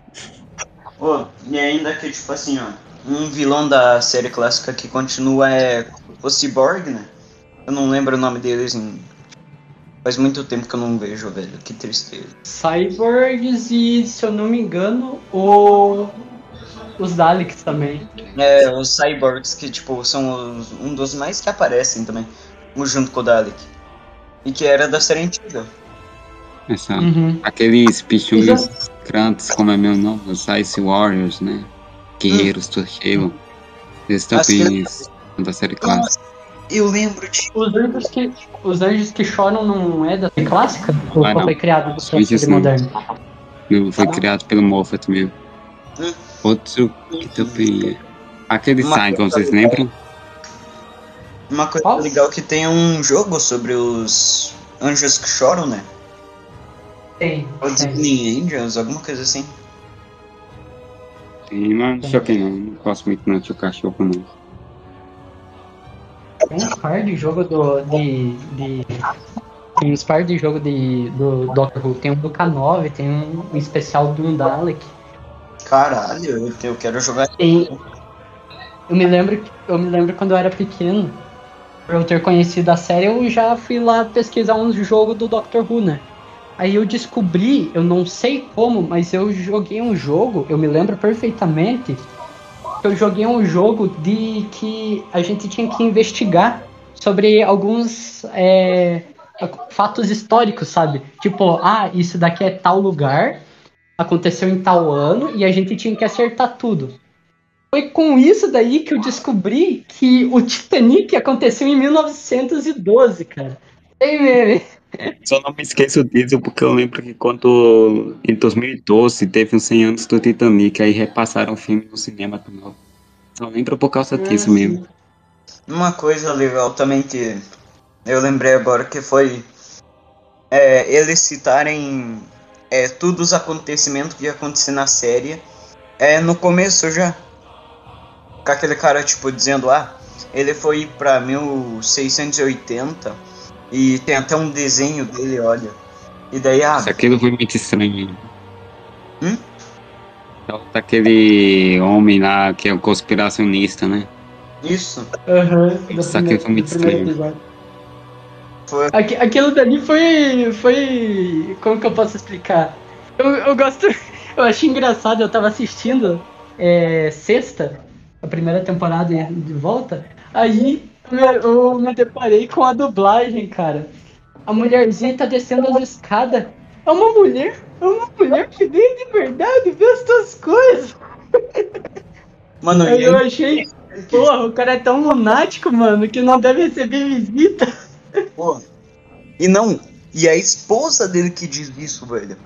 Pô, e ainda que, tipo assim, ó, um vilão da série clássica que continua é o Cyborg, né? Eu não lembro o nome deles em. Faz muito tempo que eu não vejo, velho. Que tristeza. Cyborgs e, se eu não me engano, o... os Daleks também. É, os cyborgs que, tipo, são os- um dos mais que aparecem também. Junto com o Dalek. E que era da série antiga. Essa, Uhum. Aqueles bichos grandes, como é meu nome? Os Ice Warriors, né? Guerreiros do Gelo. Eles também são da série clássica. Eu lembro de. Os anjos que, os anjos que choram não é da série clássica? Ou Ah, só não. foi criado anjos série não. moderna? Não, Foi criado pelo Moffat mesmo. Hum. Outro que também é. Aquele Saigon, coisa vocês legal. lembram? Uma coisa Qual? legal que tem um jogo sobre os anjos que choram, né? Tem, Ou tem. Disney Angels, alguma coisa assim. Sim, mas não choquei não. Não gosto muito não de cachorro não. Tem uns par de jogo do. de. de tem uns par de jogo de, do Doctor Who. Tem um do K9, tem um, um especial do Dalek. Caralho, eu, eu quero jogar. Tem. Eu me lembro que- eu me lembro quando eu era pequeno, por eu ter conhecido a série, eu já fui lá pesquisar uns jogos do Doctor Who, né? Aí eu descobri, eu não sei como, mas eu joguei um jogo, eu me lembro perfeitamente, eu joguei um jogo de que a gente tinha que investigar sobre alguns é, fatos históricos, sabe? Tipo, ah, isso daqui é tal lugar, aconteceu em tal ano, e a gente tinha que acertar tudo. Foi com isso daí que eu descobri que o Titanic aconteceu em 1912, cara. Tem meme. Só não me esqueço disso porque eu lembro que quando em 2012 teve uns 100 anos do Titanic, aí repassaram o filme no cinema também. Só lembro por causa disso mesmo. Uma coisa legal também que eu lembrei agora que foi é, eles citarem é, todos os acontecimentos que ia acontecer na série é, no começo já. Com aquele cara, tipo, dizendo, ah, ele foi pra 1680 e tem até um desenho dele, olha. E daí, ah, Isso aquilo foi muito estranho. Hum? Então, Daquele homem lá que é o conspiracionista, né? isso Aham. Isso aqui foi muito estranho. foi. Aqui- aquilo dali foi. Foi. Como que eu posso explicar? Eu, eu gosto. Eu achei engraçado, eu tava assistindo é, sexta, a primeira temporada de volta. Aí eu me- deparei com a dublagem, cara. A mulherzinha tá descendo as escadas. É uma mulher? É uma mulher que vem de verdade ver as tuas coisas. Mano, Aí eu achei. Porra, o cara é tão lunático, mano, que não deve receber visita. Pô. E não, e a esposa dele que diz isso, velho.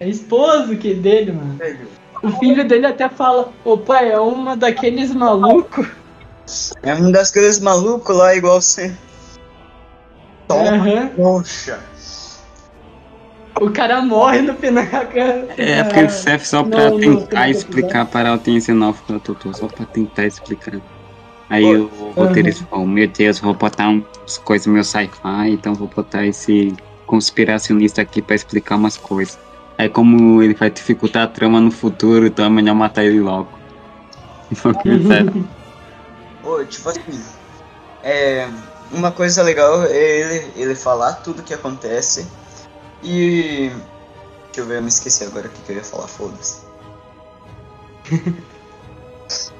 É esposo que dele, mano. Velho. O filho dele até fala, o pai é uma daqueles malucos. É um daqueles malucos lá igual você. Toma, Aham. poxa. O cara morre no final. É, porque ele serve só pra Não, não, tentar que explicar para a audiência nova do doutor, só pra tentar explicar. Aí Pô, o roteirista falou, meu Deus, vou botar umas coisas meio sci-fi, então vou botar esse conspiracionista aqui pra explicar umas coisas. Aí como ele vai dificultar a trama no futuro, então é melhor matar ele logo. Porque, sério, Tipo assim. É. Uma coisa legal é ele, ele falar tudo que acontece. E. Deixa eu ver, eu me esqueci agora o que, que eu ia falar, foda-se.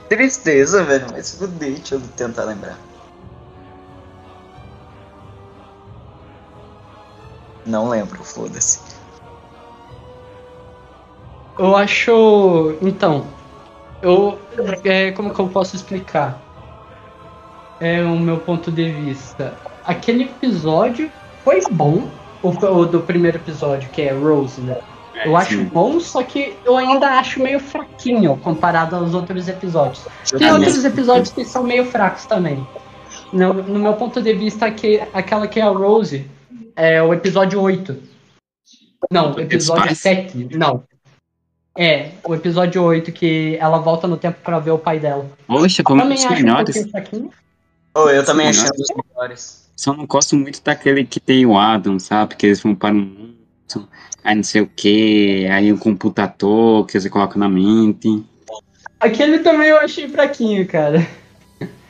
Tristeza, velho, mas fudei, deixa eu tentar lembrar. Não lembro, foda-se. Eu acho. Então. Eu. É, como que eu posso explicar? É o meu ponto de vista. Aquele episódio foi bom. O, o do primeiro episódio, que é Rose, né? Eu acho sim. bom, só que eu ainda acho meio fraquinho comparado aos outros episódios. Tem outros episódios que são meio fracos também. No, no meu ponto de vista, que, aquela que é a Rose é o episódio 8. Não, o episódio Spice? 7. Não. É, o episódio 8 que ela volta no tempo pra ver o pai dela. Poxa, um Também dos acho um melhores. pouquinho fraquinho. Oh, eu também achei né? um dos melhores. Só não gosto muito daquele que tem o Adam, sabe? Que eles vão para um mundo, aí não sei o que, aí o computador que você coloca na mente. Aquele também eu achei fraquinho, cara.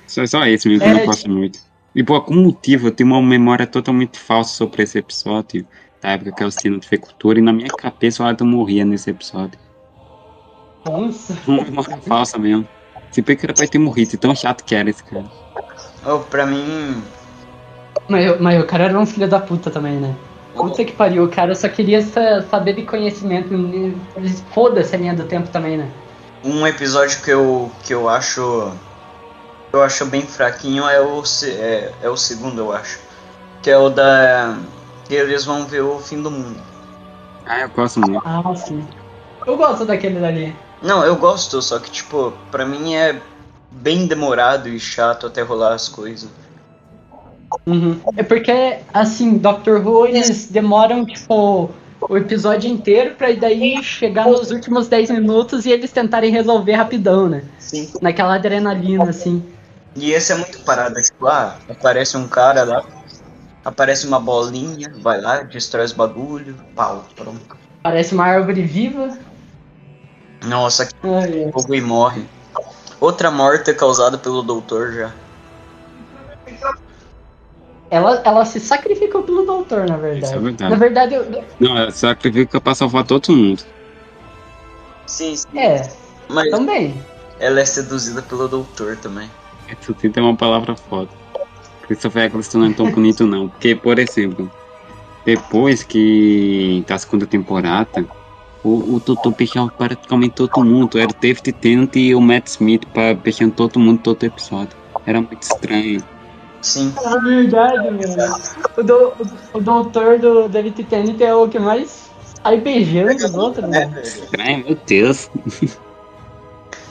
Só, só esse mesmo que eu É, não gosto muito. E por algum motivo eu tenho uma memória totalmente falsa sobre esse episódio. Da época que eu assisti no Cultura e na minha cabeça o Adam morria nesse episódio. Nossa. Uma memória falsa mesmo. Se bem que era pra ter morrido, tão chato que era esse cara. Oh, pra mim, Mas, mas o cara era um filho da puta também, né? Puta que pariu, o cara só queria sa- saber de conhecimento. Foda-se a linha do tempo também, né? um episódio que eu, que eu acho. eu acho bem fraquinho é o, é, é o segundo, eu acho. Que é o da. que eles vão ver o fim do mundo. Ah, eu gosto muito. Ah, sim. Eu gosto daquele dali. Não, eu gosto, só que, tipo, pra mim é bem demorado e chato até rolar as coisas. Uhum. É porque, assim, Doctor Who, eles demoram, tipo, o episódio inteiro pra daí chegar nos últimos 10 minutos e eles tentarem resolver rapidão, né? Sim. Naquela adrenalina, assim. E esse é muito parado, tipo, ah, aparece um cara lá, aparece uma bolinha, vai lá, destrói os bagulho, pau, pronto. Parece uma árvore viva. Nossa, que fogo e morre. Outra morte causada pelo doutor já. Ela, ela se sacrificou pelo doutor, na verdade. Isso é verdade. Na verdade, eu- Não, ela sacrifica pra salvar todo mundo. Sim, sim. é, Mas também. ela é seduzida pelo doutor também. Isso tem uma palavra foda. Christopher Eccleston não é tão bonito não. Porque, por exemplo, depois que da segunda temporada, o, o Doutor beijava praticamente todo mundo. Era o David Tennant e o Matt Smith beijando todo mundo todo episódio. Era muito estranho. Sim. É verdade, mano. O, do, o, o doutor do David Tennant é o que mais sai beijando os outros, É, né? velho. Estranho, meu Deus.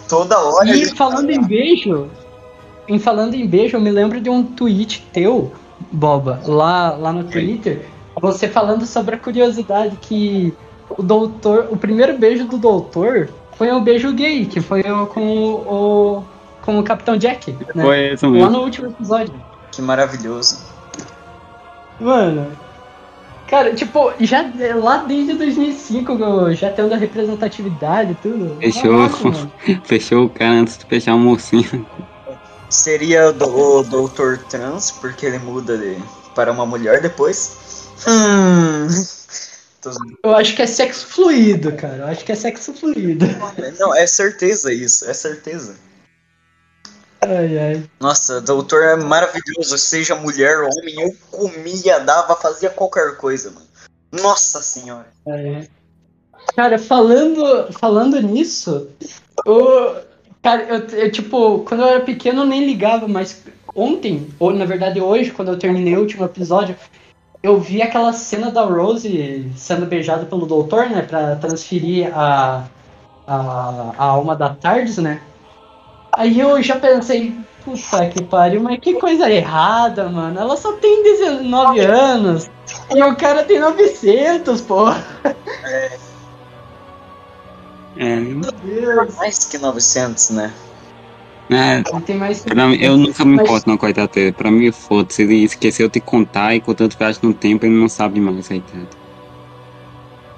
Toda hora E falando em beijo, em falando em beijo, eu me lembro de um tweet teu, Boba, lá, lá no Twitter, você falando sobre a curiosidade que o doutor, o primeiro beijo do doutor foi um beijo gay, que foi com o, com o Capitão Jack, né? Foi isso Lá mesmo. no último episódio. Que maravilhoso. Mano, cara, tipo, já lá desde 2005, já tendo a representatividade e tudo. Fechou. Nossa. Fechou o cara antes de fechar o mocinho. Seria do, o doutor trans, porque ele muda de, para uma mulher depois. Hum. Eu acho que é sexo fluido, cara. Eu acho que é sexo fluido. Não, é certeza isso, é certeza. Ai, ai. Nossa, doutor é maravilhoso, seja mulher ou homem, eu comia, dava, fazia qualquer coisa, mano. Nossa senhora. ai, ai. Cara, falando, falando nisso, o, cara, eu, eu, tipo, quando eu era pequeno eu nem ligava, mas ontem, ou na verdade hoje, quando eu terminei o último episódio, eu vi aquela cena da Rose sendo beijada pelo doutor, né, pra transferir a, a, a alma da Tardes, né? Aí eu já pensei, puta que pariu, mas que coisa errada, mano. Ela só tem 19 anos e o cara tem 900, pô. É, Meu Deus. Mais que 900, né? É, Não tem mais. pra mim, eu nunca me importo na coitada dele. Pra mim, foda-se. Ele esqueceu de contar e contanto viagem no tempo, ele não sabe mais, coitado.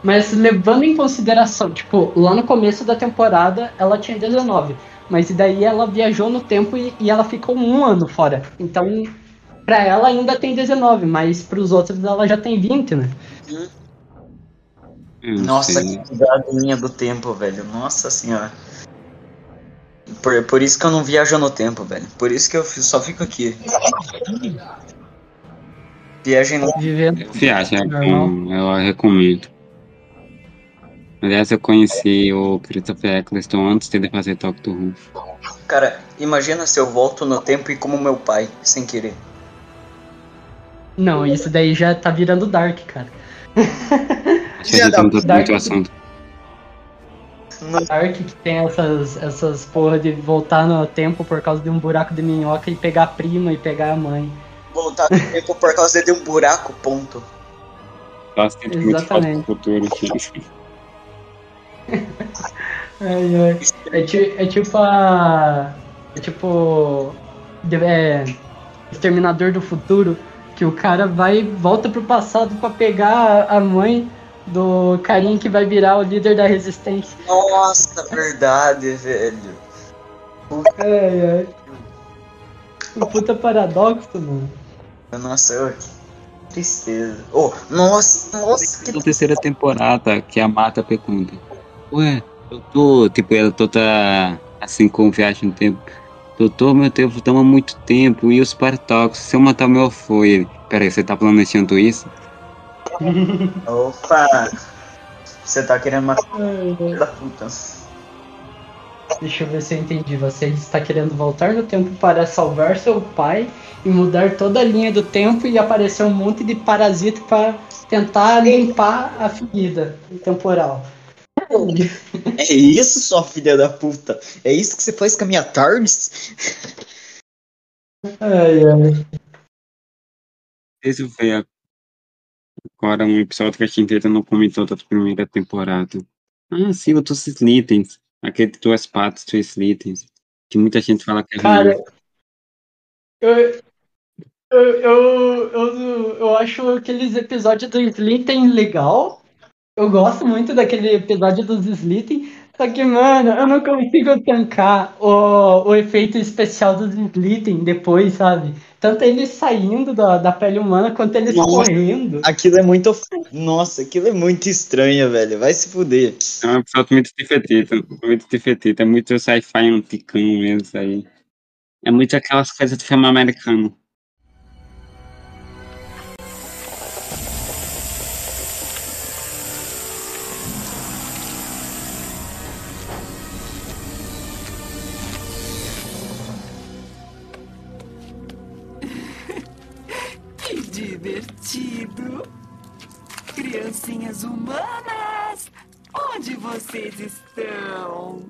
Mas levando em consideração, tipo, lá no começo da temporada ela tinha 19. Mas e daí ela viajou no tempo e, e ela ficou um ano fora. Então, pra ela ainda tem 19, mas pros outros ela já tem 20, né? Não Nossa, sei. que linha do tempo, velho. Nossa senhora. Por, por isso que eu não viajo no tempo, velho. Por isso que eu só fico aqui. Viagem no Vivendo. Viagem, é bom, eu recomendo. Aliás, eu conheci o Christopher Eccleston antes dele fazer Doctor Who. Cara, imagina se eu volto no tempo e como meu pai, sem querer. Não, isso daí já tá virando Dark, cara. Acho que já da- muito Dark- assunto. Dark que tem essas, essas porra de voltar no tempo por causa de um buraco de minhoca e pegar a prima e pegar a mãe. Voltar no tempo por causa de um buraco, ponto. Bastante Exatamente. futuro. Ai, ai. É, ti- é tipo a. É tipo. de- É, Exterminador do Futuro, que o cara vai volta pro passado pra pegar a mãe do carinha que vai virar o líder da resistência. Nossa, verdade, velho. Ai, ai. Um puta paradoxo, mano. Nossa, eu... que tristeza. Oh, nossa, nossa, que Na terceira temporada, que a Marta pergunta: Ué, doutor, tipo, ela toda assim com viagem no tempo. Doutor, meu tempo toma muito tempo e os paradoxos, se eu matar meu ele. Peraí, você tá planejando isso? Opa! Você tá querendo matar filho da puta. Deixa eu ver se eu entendi. Você está querendo voltar no tempo para salvar seu pai e mudar toda a linha do tempo e aparecer um monte de parasita para tentar limpar a ferida temporal. É isso, sua filha da puta? É isso que você faz com a minha TARDIS? Ai, ai. Esse foi a- agora um episódio que a gente ainda não comentou da primeira temporada. Ah, sim, o dos Slitens. Aquele duas patas dos Slitens. Que muita gente fala que é Cara, ruim. eu, eu, eu, eu, eu acho aqueles episódios do Slitten legal. Eu gosto muito daquele episódio dos Slitten. Só que, mano, eu não consigo tancar o, o efeito especial dos Slitten depois, sabe? Tanto eles saindo da, da pele humana quanto eles Nossa. correndo. Aquilo é muito. Nossa, aquilo é muito estranho, velho. Vai se fuder. É um episódio muito divertido. Muito divertido. É muito sci-fi anticão mesmo isso aí. É muito aquelas coisas do filme americano. Divertido! Criancinhas humanas, onde vocês estão?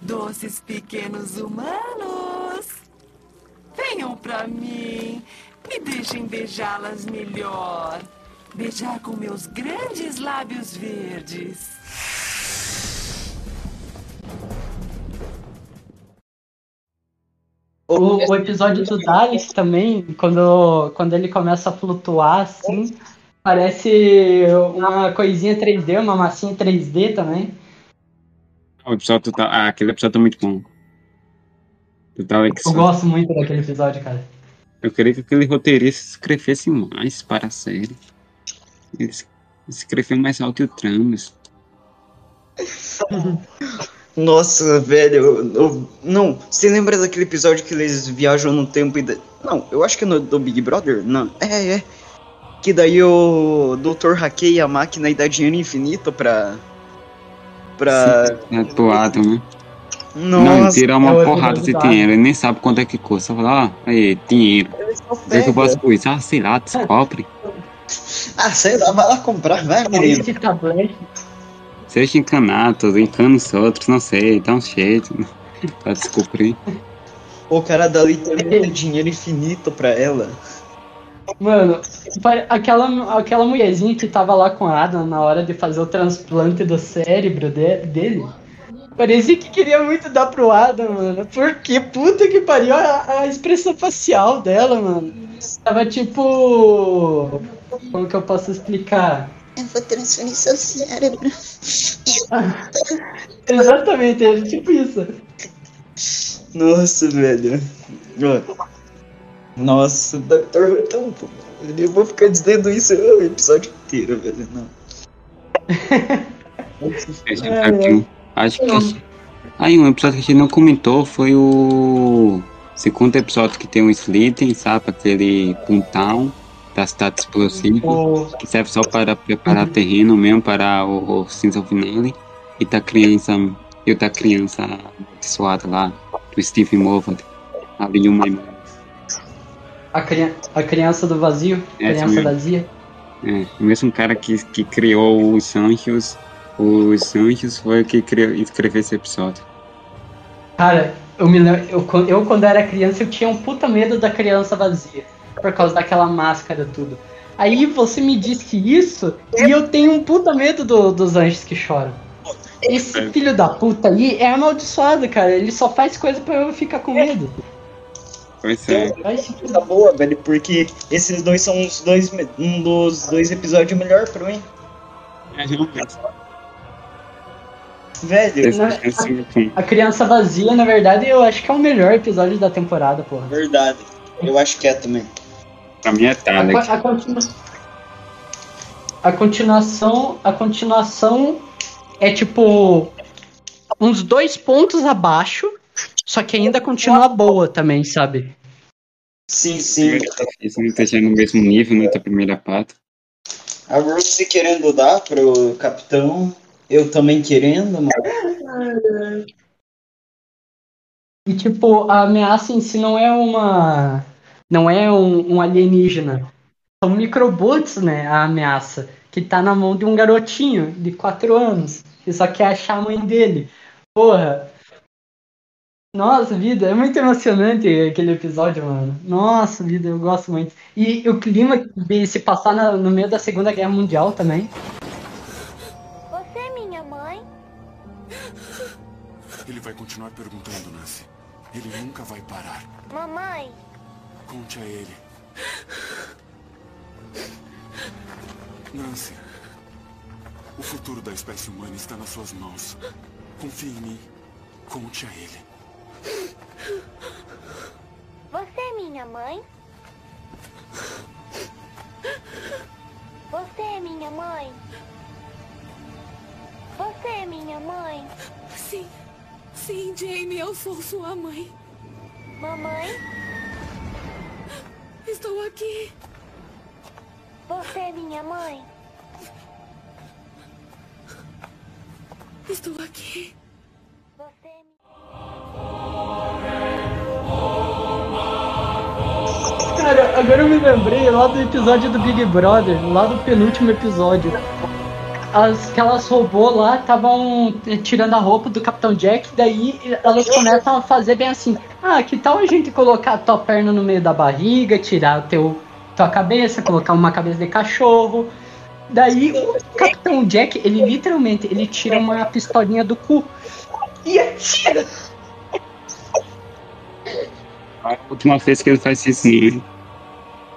Doces pequenos humanos, venham pra mim, me deixem beijá-las melhor. Beijar com meus grandes lábios verdes. O, o episódio do Dalek também, quando, quando ele começa a flutuar assim, parece uma coisinha 3D, uma massinha 3D também. O episódio tá, ah, aquele episódio é muito bom. Do Dalek Eu gosto muito daquele episódio, cara. Eu queria que aquele roteirista escrevesse mais para a série. Ele es- escreveu mais alto tramas. Nossa, velho. eu- eu- não, você lembra daquele episódio que eles viajam no tempo e. da- Não, eu acho que é no, do Big Brother? Não. É, é. Que daí o Dr. hackeia a máquina e dá dinheiro infinito pra. Pra. É atuado, né? Não, Nossa, tira é uma o porrada de dinheiro. Ele nem sabe quanto é que custa. Fala, ah, aí, dinheiro. ele só O que é que eu posso com isso? Ah, sei lá, descobre. Ah, sei lá, vai lá comprar, vai, menino. Seja encanado, encana os outros, não sei, dá um jeito. pra descobrir. O cara dá literalmente dinheiro infinito pra ela. Mano, aquela, aquela mulherzinha que tava lá com a Adam na hora de fazer o transplante do cérebro de- dele. Parecia que queria muito dar pro Adam, mano. Porque puta que pariu a, a expressão facial dela, mano. Tava tipo. Como que eu posso explicar? Eu vou transferir seu cérebro. Exatamente, é tipo isso. Nossa, velho. Nossa, é tão bom. Eu vou ficar dizendo isso o episódio inteiro, velho. Não. É. Acho que. gente- Aí, um episódio que a gente não comentou foi o segundo episódio que tem o Slitten, sabe? Aquele puntão da cidade explosiva. O, que serve só para preparar terreno mesmo para o, o finale e da criança e da criança amaldiçoada lá do Steve Moffat ali uma imagem. a, cri- a criança do vazio, Essa criança mesmo. vazia. é, o mesmo cara que, que criou os anjos os anjos foi o que criou, escreveu esse episódio Cara, eu me lembro, eu, eu quando era criança eu tinha um puta medo da criança vazia. Por causa daquela máscara e tudo. Aí você me disse isso e eu tenho um puta medo do- dos anjos que choram. Esse É. filho da puta aí é amaldiçoado, cara. Ele só faz coisa pra eu ficar com medo. pois é Vai se fuder. Tá boa, velho, porque esses dois são os dois, me- um dos dois episódios melhor pra mim. É, realmente. Velho, Não, A criança vazia, na verdade, eu acho que é o melhor episódio da temporada, porra. verdade. Eu acho que é também. Pra mim é A, Dalek. co- a continua- a continuação. A continuação é tipo. Uns dois pontos abaixo. Só que ainda continua boa também, sabe? Sim, sim. Isso não esteja no mesmo nível, né, da primeira parte. A Rose querendo dar pro capitão. Eu também querendo, mano. E tipo, a ameaça em si não é uma. Não é um, um alienígena. São microbots, né? A ameaça. Que tá na mão de um garotinho de 4 anos. Que só quer achar a mãe dele. Porra. Nossa, vida, é muito emocionante aquele episódio, mano. Nossa, vida, eu gosto muito. E o clima de se passar na- no meio da Segunda Guerra Mundial também. Você é minha mãe? Ele vai continuar perguntando, Nancy. Ele nunca vai parar. Mamãe? Conte a ele. Nancy, o futuro da espécie humana está nas suas mãos. Confie em mim. Conte a ele. Você é minha mãe? Você é minha mãe? Você é minha mãe? Sim. Sim, Jamie, eu sou sua mãe. Mamãe? Estou aqui. Você é minha mãe? Estou aqui. Você é Cara, agora eu me lembrei lá do episódio do Big Brother, lá do penúltimo episódio. As, aquelas robôs lá estavam tirando a roupa do Capitão Jack, daí elas começam a fazer bem assim: ah, que tal a gente colocar a tua perna no meio da barriga, tirar o teu, tua cabeça, colocar uma cabeça de cachorro. Daí o Capitão Jack, ele literalmente, ele tira uma pistolinha do cu e atira. A última vez que ele faz isso, né?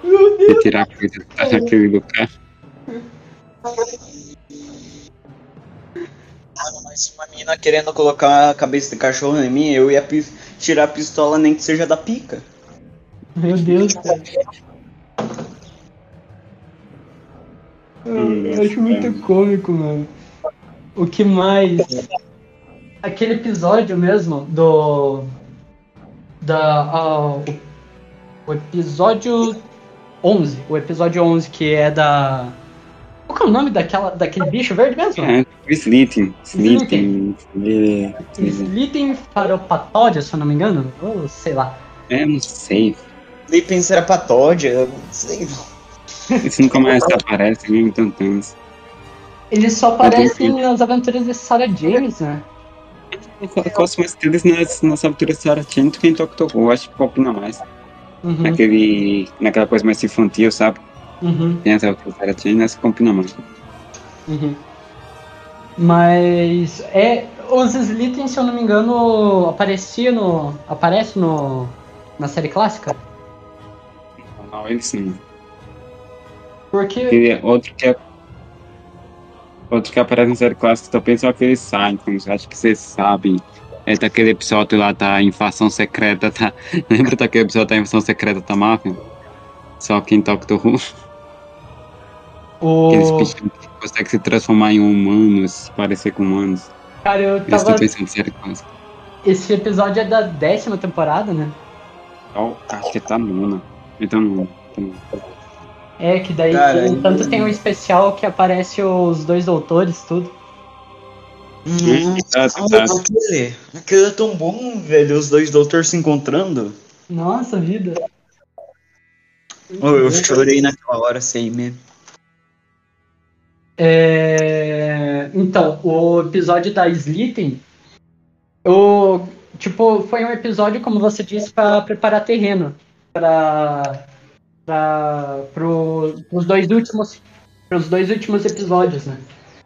Meu De tirar a coisa daquele do carro. Mano, mas se uma menina querendo colocar a cabeça de cachorro em mim, eu ia tirar a pistola nem que seja da pica. Meu Deus, cara. Eu, eu acho muito cômico, mano. O que mais? Aquele episódio mesmo do. Da. o, o episódio 11. O episódio 11 que é da. Qual que é o nome daquela, daquele bicho verde mesmo? É, Slitting. Slitting. Slitting Faropatódia, se eu não me engano. Ou sei lá. é, não sei. Sleeping Serapatódia, eu não sei. Isso nunca mais aparece, nem então tantos. Eles só aparecem nas aventuras de Sarah James, né? Eu gosto mais deles nas, nas aventuras de Sarah Jane do que em Doctor Who. Acho que combina mais. Uhum. Naquele, naquela coisa mais infantil, sabe? Uhum. Tem as Jane, nessa combina mais. Uhum. Mas é. Os Slithin, se eu não me engano, aparecia no. aparece no. na série clássica? Não, eles não. Porque. E outro que é. Outro que aparece na série clássica também são aqueles Seinfeld, acho que vocês sabem. É daquele episódio lá da invasão secreta da. Lembra daquele episódio da invasão secreta da máfia? Só que em Doctor Who. Aqueles O. bichos que conseguem se transformar em humanos, parecer com humanos. Cara, eu Eles tava. pensando em série clássica. Esse episódio é da décima temporada, né? Ó, Acho que tá nona. Então não. Então, É, que daí Cara, tem- tanto tem um especial que aparece os dois doutores, tudo. Hum, tá, tá, tá. aquele, aquele é tão bom, velho, os dois doutores se encontrando. Nossa vida. Oh, eu chorei naquela hora, sei mesmo. É, Então, o episódio da Slitten, o tipo, foi um episódio, como você disse, para preparar terreno para para os dois últimos pros dois últimos episódios, né?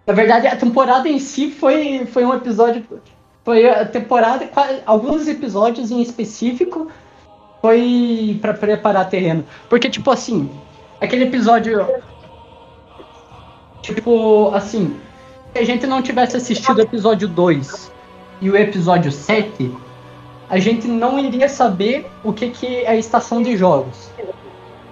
Na verdade, a temporada em si foi foi um episódio foi a temporada alguns episódios em específico foi para preparar terreno, porque tipo assim, aquele episódio Tipo, assim, a gente não tivesse assistido o episódio 2 e o episódio 7, a gente não iria saber o que, que é a estação de jogos.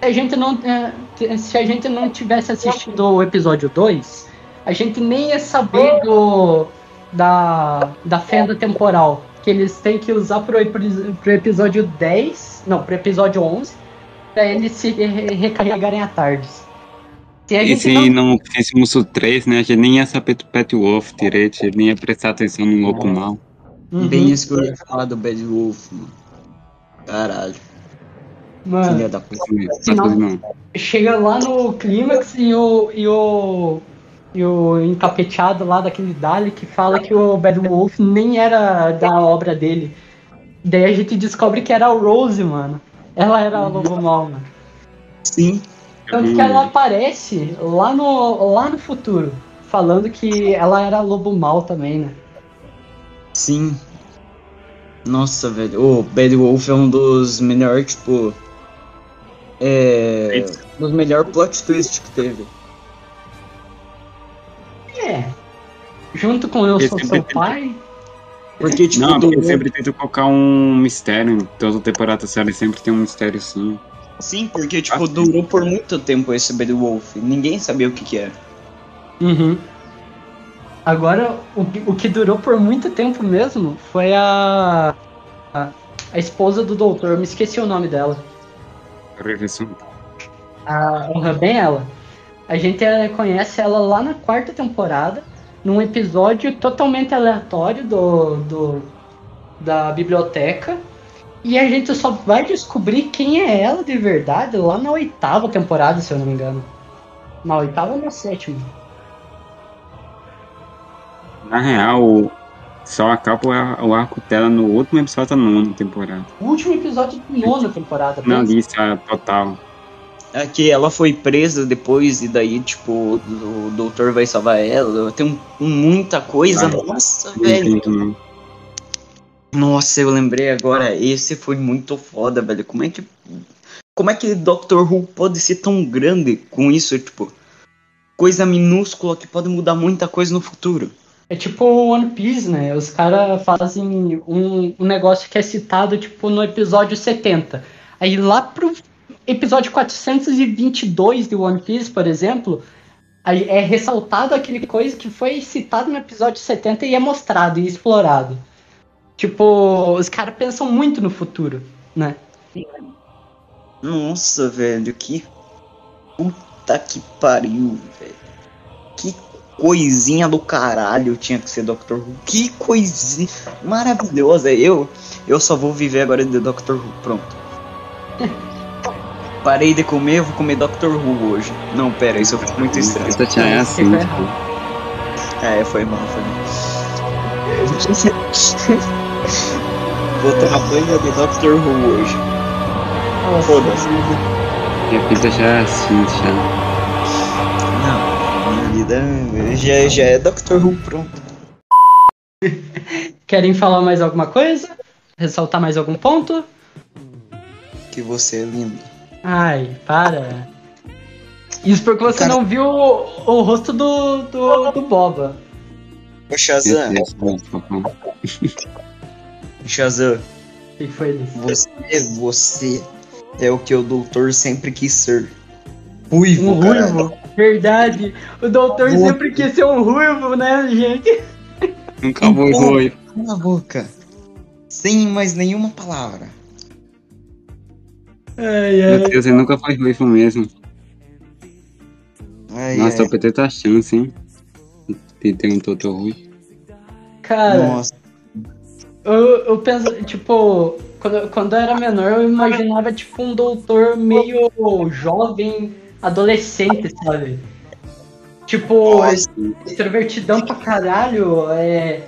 Se a gente não, eh, se a gente não tivesse assistido o episódio 2, a gente nem ia saber do, da, da fenda temporal que eles têm que usar pro, pro episódio 10, não, pro episódio 11, pra eles se re- recarregarem à tarde. Se a E se não- não fizéssemos o 3, né? A gente nem ia saber do Pet Wolf direito, a gente nem ia prestar atenção no Lobo Mal. Uhum. Bem isso que eu ia falar do Bad Wolf, mano. Caralho. Mano, Filha da puta. se não- chega lá no clímax e o, e o. E o encapeteado lá daquele Dali que fala que o Bad Wolf nem era da obra dele. Daí a gente descobre que era a Rose, mano. Ela era a Lobo Mal, mano. Sim. Tanto que ela aparece lá no, lá no futuro, falando que ela era Lobo Mal também, né? Sim. Nossa, velho. O Bad Wolf é um dos melhores, tipo. É. dos melhores plot twists que teve. É. Junto com Eu Porque Sou Seu Pai. Porque, tipo, Não, do- porque sempre tenta colocar um mistério. Toda temporada da série sempre tem um mistério sim. Sim, porque, tipo, durou por muito tempo esse Bad Wolf. Ninguém sabia o que que era. Uhum. Agora, o, que- o que durou por muito tempo mesmo foi a, a. a esposa do doutor, eu me esqueci o nome dela. A, honra bem ela. A gente eh, conhece ela lá na quarta temporada, num episódio totalmente aleatório do, do da biblioteca. E a gente só vai descobrir quem é ela de verdade lá na oitava temporada, se eu não me engano. Na oitava ou na sétima? Na real, só acaba o ar- o arco dela no último episódio da nona temporada. O último episódio da nona temporada. Na pensa. lista total. É que ela foi presa depois e daí, tipo, o doutor vai salvar ela. Tem um- muita coisa. Ah, Nossa, Não velho. entendo, não. Nossa, eu lembrei agora. Esse foi muito foda, velho. Como é que. Como é que Doctor Who pode ser tão grande com isso? Tipo, coisa minúscula que pode mudar muita coisa no futuro. É tipo One Piece, né? Os caras fazem um, um negócio que é citado, tipo, no episódio 70. Aí lá pro episódio 422 de One Piece, por exemplo, aí é ressaltado aquele coisa que foi citado no episódio 70 e é mostrado e explorado. Tipo, os caras pensam muito no futuro, né? Nossa, velho, que. Puta que pariu, velho. Que coisinha do caralho tinha que ser Doctor Who. Que coisinha maravilhosa. Eu, eu só vou viver agora de Doctor Who. Pronto. Parei de comer, vou comer Doctor Who hoje. Não, pera, isso ficou muito estranho. Essa já é assim, Fica tipo, É, foi mal, foi mal. Vou tomar banho de Doctor Who hoje. Nossa, Foda-se. minha vida já é assim, já. Não, minha vida já, já é Doctor Who, pronto. Querem falar mais alguma coisa? Ressaltar mais algum ponto? Que você é lindo. Ai, para. Isso porque você Cara- não viu o, o rosto do, do, do Boba. Ô Shazam. Shazam, O que foi isso? você, você é o que o doutor sempre quis ser. Ruivo, Um ruivo? Verdade. O doutor Boa. sempre quis ser um ruivo, né, gente? Nunca vou Então- ruim. Cala a boca. Sem mais nenhuma palavra. Ai, Meu ai. Deus, ele nunca foi ruivo mesmo. Ai, Nossa, ai. eu perdi a chance, hein? De ter um Toto ruim. Cara, Nossa, eu, eu penso, tipo, quando, quando eu era menor, eu imaginava, tipo, um doutor meio jovem, adolescente, sabe? Tipo, extrovertidão pra caralho, é...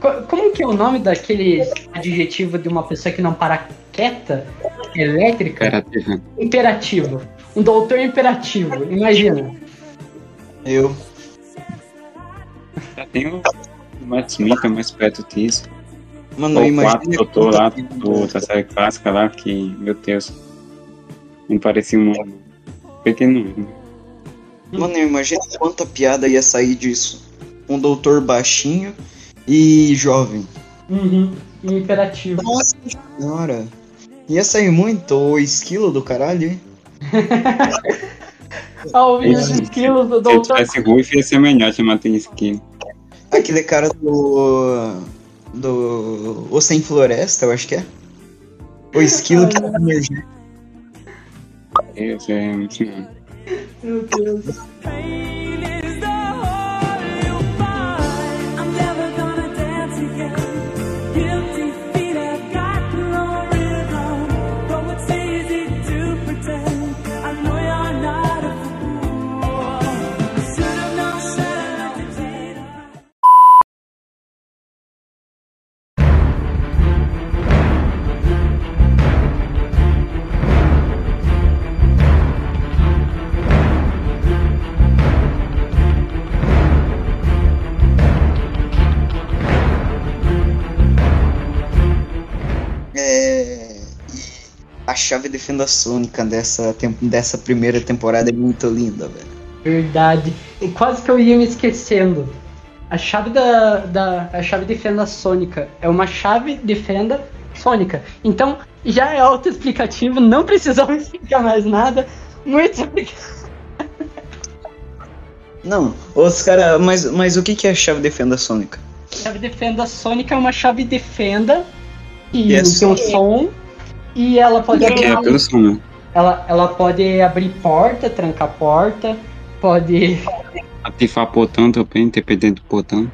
co- Como que é o nome daquele adjetivo de uma pessoa que não para quieta? Elétrica? Imperativa. Imperativo. Um doutor imperativo, imagina. eu. Já tem o Matt Smith é mais perto disso. Mano, Ou eu o quatro imagino. Doutor lá do, da série clássica lá, que, meu Deus, não parecia um pequeno. Mano, eu imagino quanta piada ia sair disso. um doutor baixinho e jovem. Uhum. E imperativo. Nossa senhora. Ia sair muito o esquilo do caralho, hein? Ah, o vídeo de esquilos do Se eu doutor. tivesse ruivo, ia ser melhor chamar tem skin. Aquele cara do. Do. O Sem Floresta, eu acho que é. O esquilo que tá. Esse é. Meu Deus. Chave de fenda sônica dessa, dessa primeira temporada é muito linda, velho. Verdade. E quase que eu ia me esquecendo. A chave da, da a chave de fenda sônica é uma chave de fenda sônica. Então já é autoexplicativo, não precisamos explicar mais nada. Muito explicativo. Não, os caras. Mas, mas o que, que é a chave de fenda sônica? Chave de fenda sônica é uma chave de fenda E é tem um som. E ela pode Que é som, né? ela, ela pode abrir porta, trancar porta, pode Atifar botão também, dependendo do botão.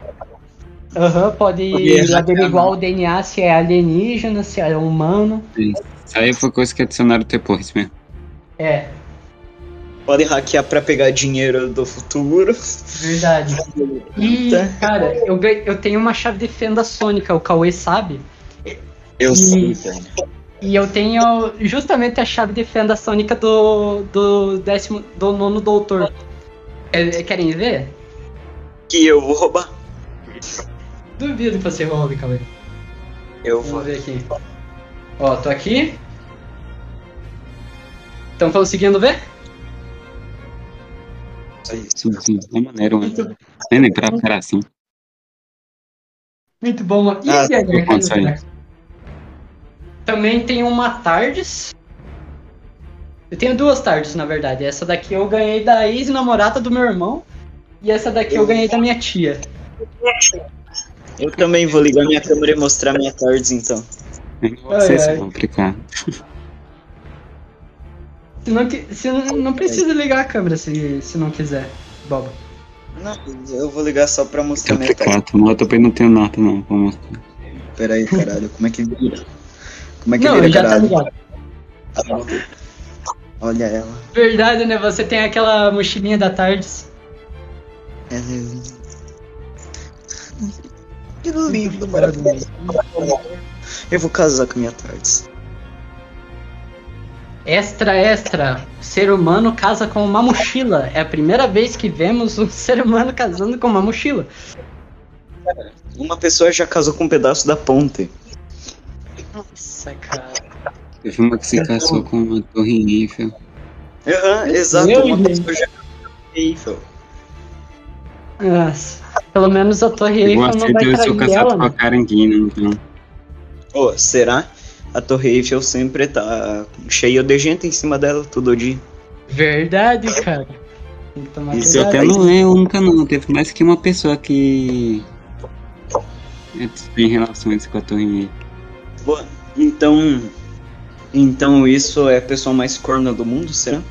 Aham, pode Pode averiguar o DNA se é alienígena, se é humano. Isso aí foi coisa que adicionaram depois mesmo. É, Pode hackear pra pegar dinheiro do futuro. verdade. E, cara, eu, eu tenho uma chave de fenda sônica, o Cauê sabe. Eu E- sei, velho. E eu tenho justamente a chave de fenda sônica do, do décimo, do nono doutor. É, querem ver? Que eu vou roubar. Duvido que você roube, Cauê. Eu vou. Vamos ver aqui. Ó, tô aqui. Estão conseguindo ver? Sim, sim, é maneiro, mano. Nem lembrava que era assim. Muito bom. E Ah, esse aí, Também tem uma Tardes. Eu tenho duas Tardes, na verdade. Essa daqui eu ganhei da ex-namorada do meu irmão. E essa daqui eu ganhei da minha tia. Eu também vou ligar minha câmera e mostrar minha tarde, então. Ai, se ai. complicar. Se não, se não, não precisa ligar a câmera se, se não quiser, Boba. Não, eu vou ligar só pra mostrar minha tarde. Complicado, mas eu também não tenho nada não pra mostrar. Pera aí, caralho. Como é que vira? Como é que Não, vira, já tá ligado. Ah, não. Olha ela. Verdade, né? Você tem aquela mochilinha da Tardes. É linda. Que lindo, maravilhoso. Eu vou casar com minha tarde. Extra, extra. Ser humano casa com uma mochila. É a primeira vez que vemos um ser humano casando com uma mochila. Uma pessoa já casou com um pedaço da ponte. Nossa, cara. Teve uma que se casou com uma torre Eiffel. Aham, exato. Meu uma Deus. pessoa já Eiffel. Nossa. Pelo menos a Torre Eu Eiffel gosto não de vai eu sou trair casado ela, com a né? Caranguina, então. Ô, será? A Torre Eiffel sempre tá cheia de gente em cima dela todo dia. Verdade, cara. Tem que tomar Isso cuidado. até não é única não, teve mais que uma pessoa que é, tem relações com a torre Eiffel. Boa. Então. Então isso é a pessoa mais corna do mundo, será?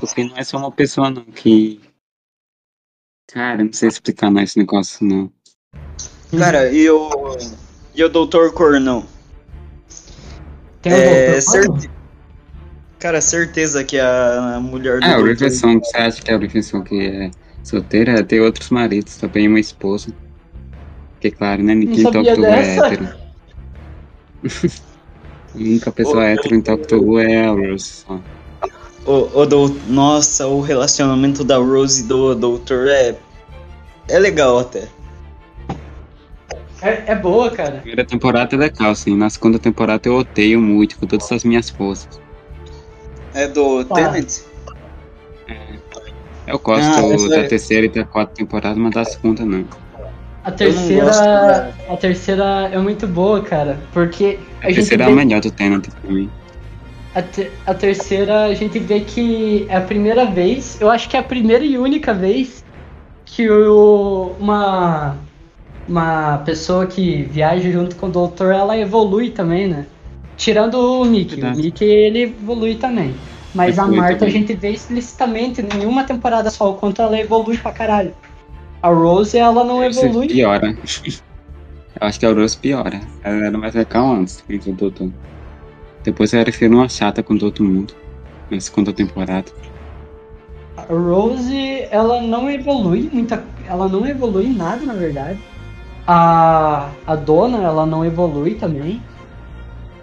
Porque não é só uma pessoa não, que... Cara, não sei explicar não esse negócio não. Cara, e o. E o Doutor Cornão? Tem é, certe... Cara, certeza que a mulher do Ah, o doutor... Riverson, você acha que é o Riverson que é solteira? Tem outros maridos, também uma esposa. Porque claro, né, ninguém em Who é dessa. hétero. A única pessoa hétero em Doctor Who é a Rose só. O, o dou... Nossa, o relacionamento da Rose e do Doutor é. É legal até. É, é boa, cara. primeira temporada é legal, sim. Na segunda temporada eu odeio muito, com todas as minhas forças. É do Tá. Tenant? Eu gosto Ah, da é- terceira e da quarta temporada, mas da segunda não. A gosto, terceira. A terceira é muito boa, cara. Porque a, A gente terceira é vê, a melhor do Tenant pra mim. a, te- a terceira a gente vê que é a primeira vez, eu acho que é a primeira e única vez que o, uma uma pessoa que viaja junto com o doutor, ela evolui também, né? Tirando o. Verdade. O Mickey ele evolui também. Mas a Evolui Marta também. a gente vê explicitamente em nenhuma temporada só o quanto ela evolui pra caralho. A Rose, ela não Você evolui. piora. Eu acho que a Rose piora. Ela era mais legal antes do doutor. Depois ela ficou uma chata com todo mundo. Na segunda temporada. A Rose, ela não evolui muita, ela não evolui nada, na verdade. A, a dona, ela não evolui também.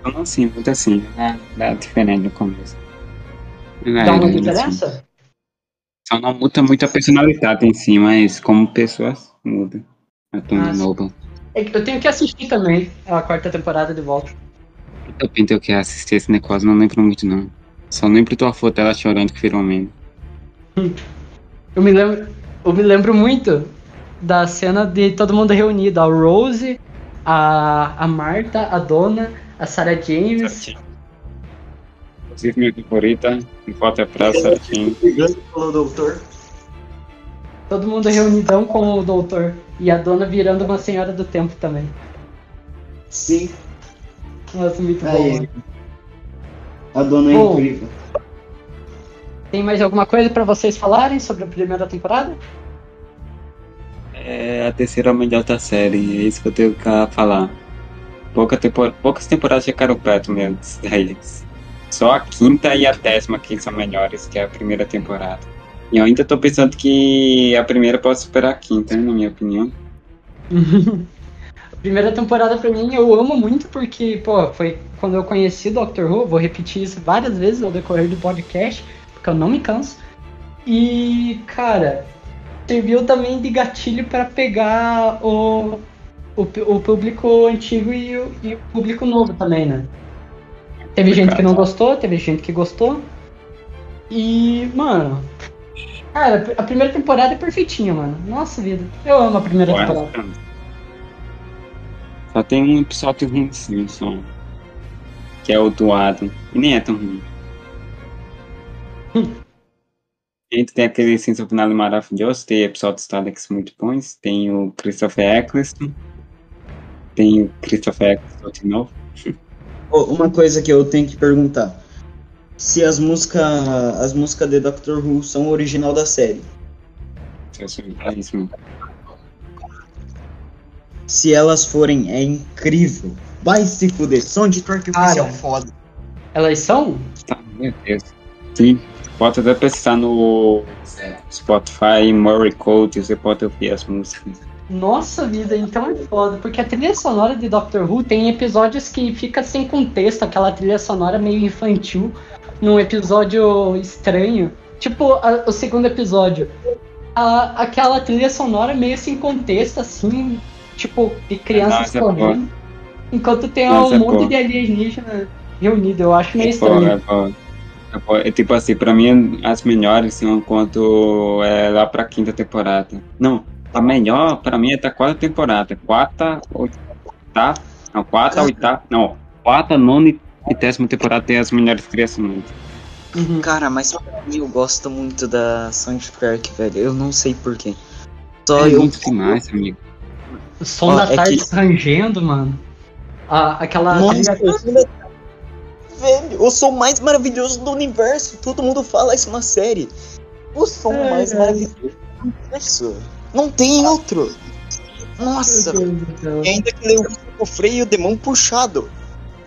Então, assim, muito assim. Dá, dá diferente no começo. Ela Dá uma era, assim. Só não muda muito a personalidade em si, mas como pessoas muda. A Tony Ah. Noble. É Eu tenho que assistir também a quarta temporada de volta. Eu pensei que assisti esse negócio, não lembro muito não. Só lembro tua foto dela chorando que virou meme. Eu me lembro, eu me lembro muito da cena de todo mundo reunido, a Rose, a, a Marta, a Dona, a Sarah James. Inclusive minha favorita, foto é pra certinho. Brigando pelo doutor. Todo mundo reunidão com o doutor. E a dona virando uma senhora do tempo também. Sim. Nossa, muito bom. Aí. mano. A dona é Bom. incrível. Tem mais alguma coisa pra vocês falarem sobre a primeira temporada? É a terceira melhor da série, é isso que eu tenho que falar. Pouca tempor... Poucas temporadas chegaram perto mesmo deles. Só a quinta e a décima que são melhores que a primeira temporada. E eu ainda tô pensando que a primeira pode superar a quinta, na minha opinião. a primeira temporada pra mim eu amo muito porque, pô, foi quando eu conheci Doctor Who, vou repetir isso várias vezes ao decorrer do podcast, porque eu não me canso. E, cara, serviu também de gatilho pra pegar o, o, o público antigo e o, e o público novo também, né? Teve gente que não gostou, teve gente que gostou. E, mano, cara, a primeira temporada é perfeitinha, mano. Nossa vida, eu amo a primeira Ué, temporada. Só tem um episódio ruim sim, só. Que é o do Adam. E nem é tão ruim. A gente tem aquele Senso Finale maravilhoso, tem episódios Daleks muito bons, tem o Christopher Eccleston, tem o Christopher Eccleston de novo. Uma coisa que eu tenho que perguntar. Se as músicas as músicas de Doctor Who são original da série. É isso mesmo. Se elas forem, é incrível. Vai se fuder. Som de Torque oficial foda. Elas são? Tá, meu Deus. Sim, pode até pesquisar no Spotify, Murray Code, você pode ouvir as músicas. Nossa vida, então é foda, porque a trilha sonora de Doctor Who tem episódios que fica sem contexto, aquela trilha sonora meio infantil, num episódio estranho. Tipo a- o segundo episódio. A- aquela trilha sonora meio sem contexto, assim, tipo, de crianças Nossa, é correndo. Enquanto tem Nossa, um é monte de alienígena reunido, eu acho meio Pô, estranho. é, pô. É, é tipo assim, pra mim as melhores são quanto é lá pra quinta temporada. Não, a melhor pra mim é da quarta temporada. Quarta, oitava, não, quarta, oitava, não, quarta, nona e décima temporada tem as melhores criações. Uhum. Cara, mas pra mim eu gosto muito da Soundtrack, velho. Eu não sei porquê. Só É eu. muito demais, amigo. O som Ó, da é tarde que- rangendo, mano. A- aquela Nossa, da- Velho, o som mais maravilhoso do universo. Todo mundo fala isso na série. O som É, mais é. maravilhoso do universo. Não tem outro. Nossa, e ainda que leu o freio de mão puxado.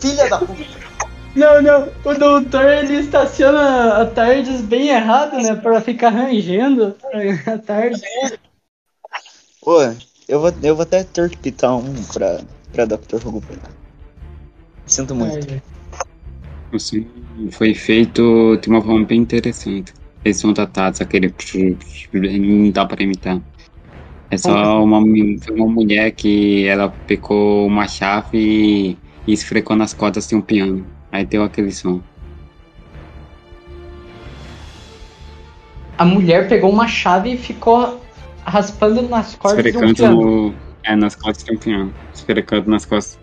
Filha da puta. Não, não, o doutor ele estaciona a tardes bem errado, né? Pra ficar rangendo a tarde. Pô, eu vou, eu vou até ter que pitar um pra, pra Dr. Velho. Sinto muito. Ai, Assim, foi feito de uma forma bem interessante. Eles são tratados, aquele. Não dá pra imitar. É só uma, uma mulher que ela pegou uma chave e, e esfregou nas cordas de um piano. Aí deu aquele som. a mulher pegou uma chave e ficou raspando nas cordas de um Esfregando piano. no, é, nas costas de um piano. Esfregando nas costas.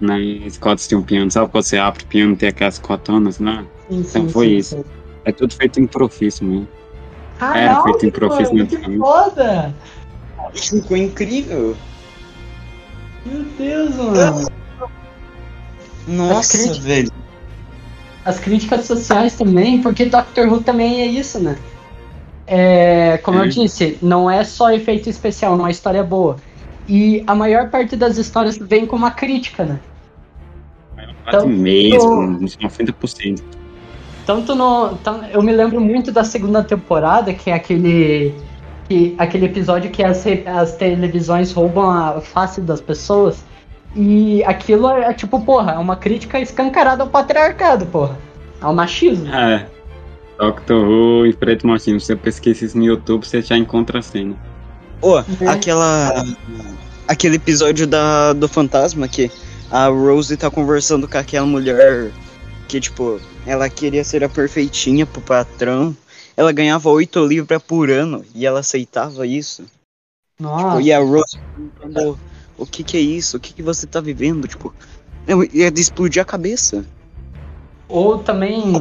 Nas costas de um piano. Sabe quando você abre o piano e tem aquelas cotonas lá? Sim, Então sim, foi sim, isso. É tudo feito em profício, mano. Era Caralho, feito em profício mano, que foda! Ficou incrível. Meu Deus, mano. Nossa, críticas- velho. As críticas sociais também, porque Doctor Who também é isso, né? É, como eu Hum. disse, não é só efeito especial, uma história boa. E a maior parte das histórias vem com uma crítica, né? Quase mesmo, uns 90%. Tanto no. eu me lembro muito da segunda temporada, que é aquele. Que, aquele episódio que as, as televisões roubam a face das pessoas. E aquilo é, é tipo, porra, é uma crítica escancarada ao patriarcado, porra. Ao machismo. É. Doctor Who e Preto Machismo. Se você pesquisa isso no YouTube, você já encontra a cena. Ô, É. aquela. Aquele episódio da, do fantasma que a Rose tá conversando com aquela mulher que, tipo, ela queria ser a perfeitinha pro patrão. Ela ganhava 8 libras por ano e ela aceitava isso. Nossa. Tipo, e a Rose perguntando o que que é isso? O que que você tá vivendo? Tipo, eu ia de explodir a cabeça. Ou também.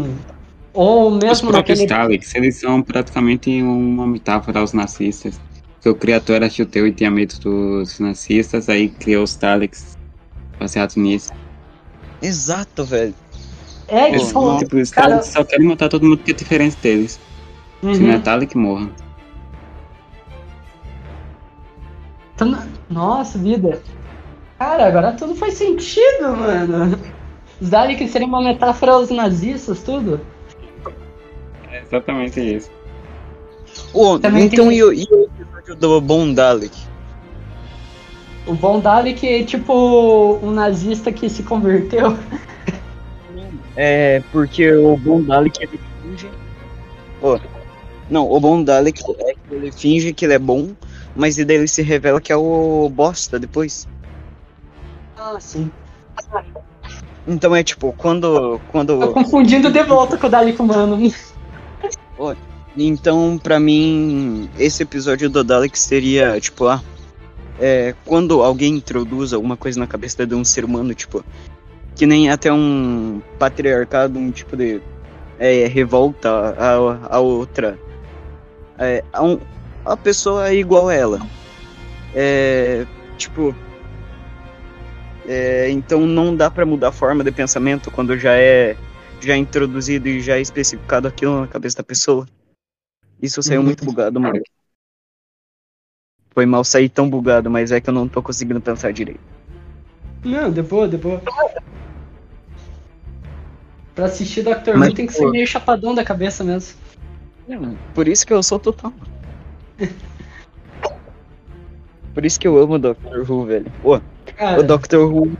Ou Os mesmo próprios naquele. Daleks, eles são praticamente uma metáfora aos nazistas. Porque o criador era judeu e tinha medo dos nazistas, aí criou os Daleks baseados nisso. Exato, velho. É, tipo. tipo, os cara- só querem matar todo mundo que é diferente deles. Se Uhum. não é Dalek, morra. Então, Nossa, vida. Cara, agora tudo faz sentido, mano. Os Daleks seriam uma metáfora aos nazistas, tudo. É exatamente isso. Ô, Também então tem- e, o- e o episódio do Bom Dalek? O bom Dalek é tipo um nazista que se converteu. É, porque o Bom Dalek ele finge. Ô, não, o Bom Dalek é que ele finge que ele é bom, mas e daí ele se revela que é o bosta depois. Ah, sim. Então é tipo, quando. quando Tô confundindo de volta com o Dalek humano. Então, pra mim, esse episódio do Dalek seria, tipo, ah, é, quando alguém introduz alguma coisa na cabeça de um ser humano, tipo, que nem até um patriarcado, um tipo de é, revolta a, a outra, é, a, um, a pessoa é igual a ela. É, tipo, é, então não dá pra mudar a forma de pensamento quando já é já é introduzido e já é especificado aquilo na cabeça da pessoa. Isso saiu Uhum. muito bugado, mano. Foi mal sair tão bugado, mas é que eu não tô conseguindo pensar direito. Não, de boa, de boa. Pra assistir Doctor Who tem que ser meio chapadão da cabeça mesmo. Por isso que eu sou total. Por isso que eu amo o Doctor Who, velho. Pô, Cara, o Doctor Who,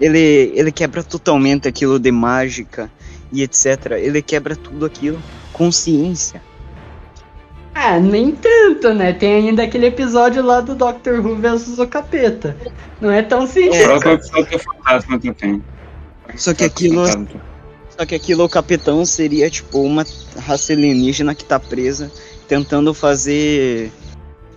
ele, ele quebra totalmente aquilo de mágica e etc. Ele quebra tudo aquilo com ciência. Ah, nem tanto, né? Tem ainda aquele episódio lá do Doctor Who versus o capeta. Não é tão O simples. próprio episódio do Fantasma também. Só que aquilo. Só que aquilo, o capitão seria tipo uma raça alienígena que tá presa, tentando fazer.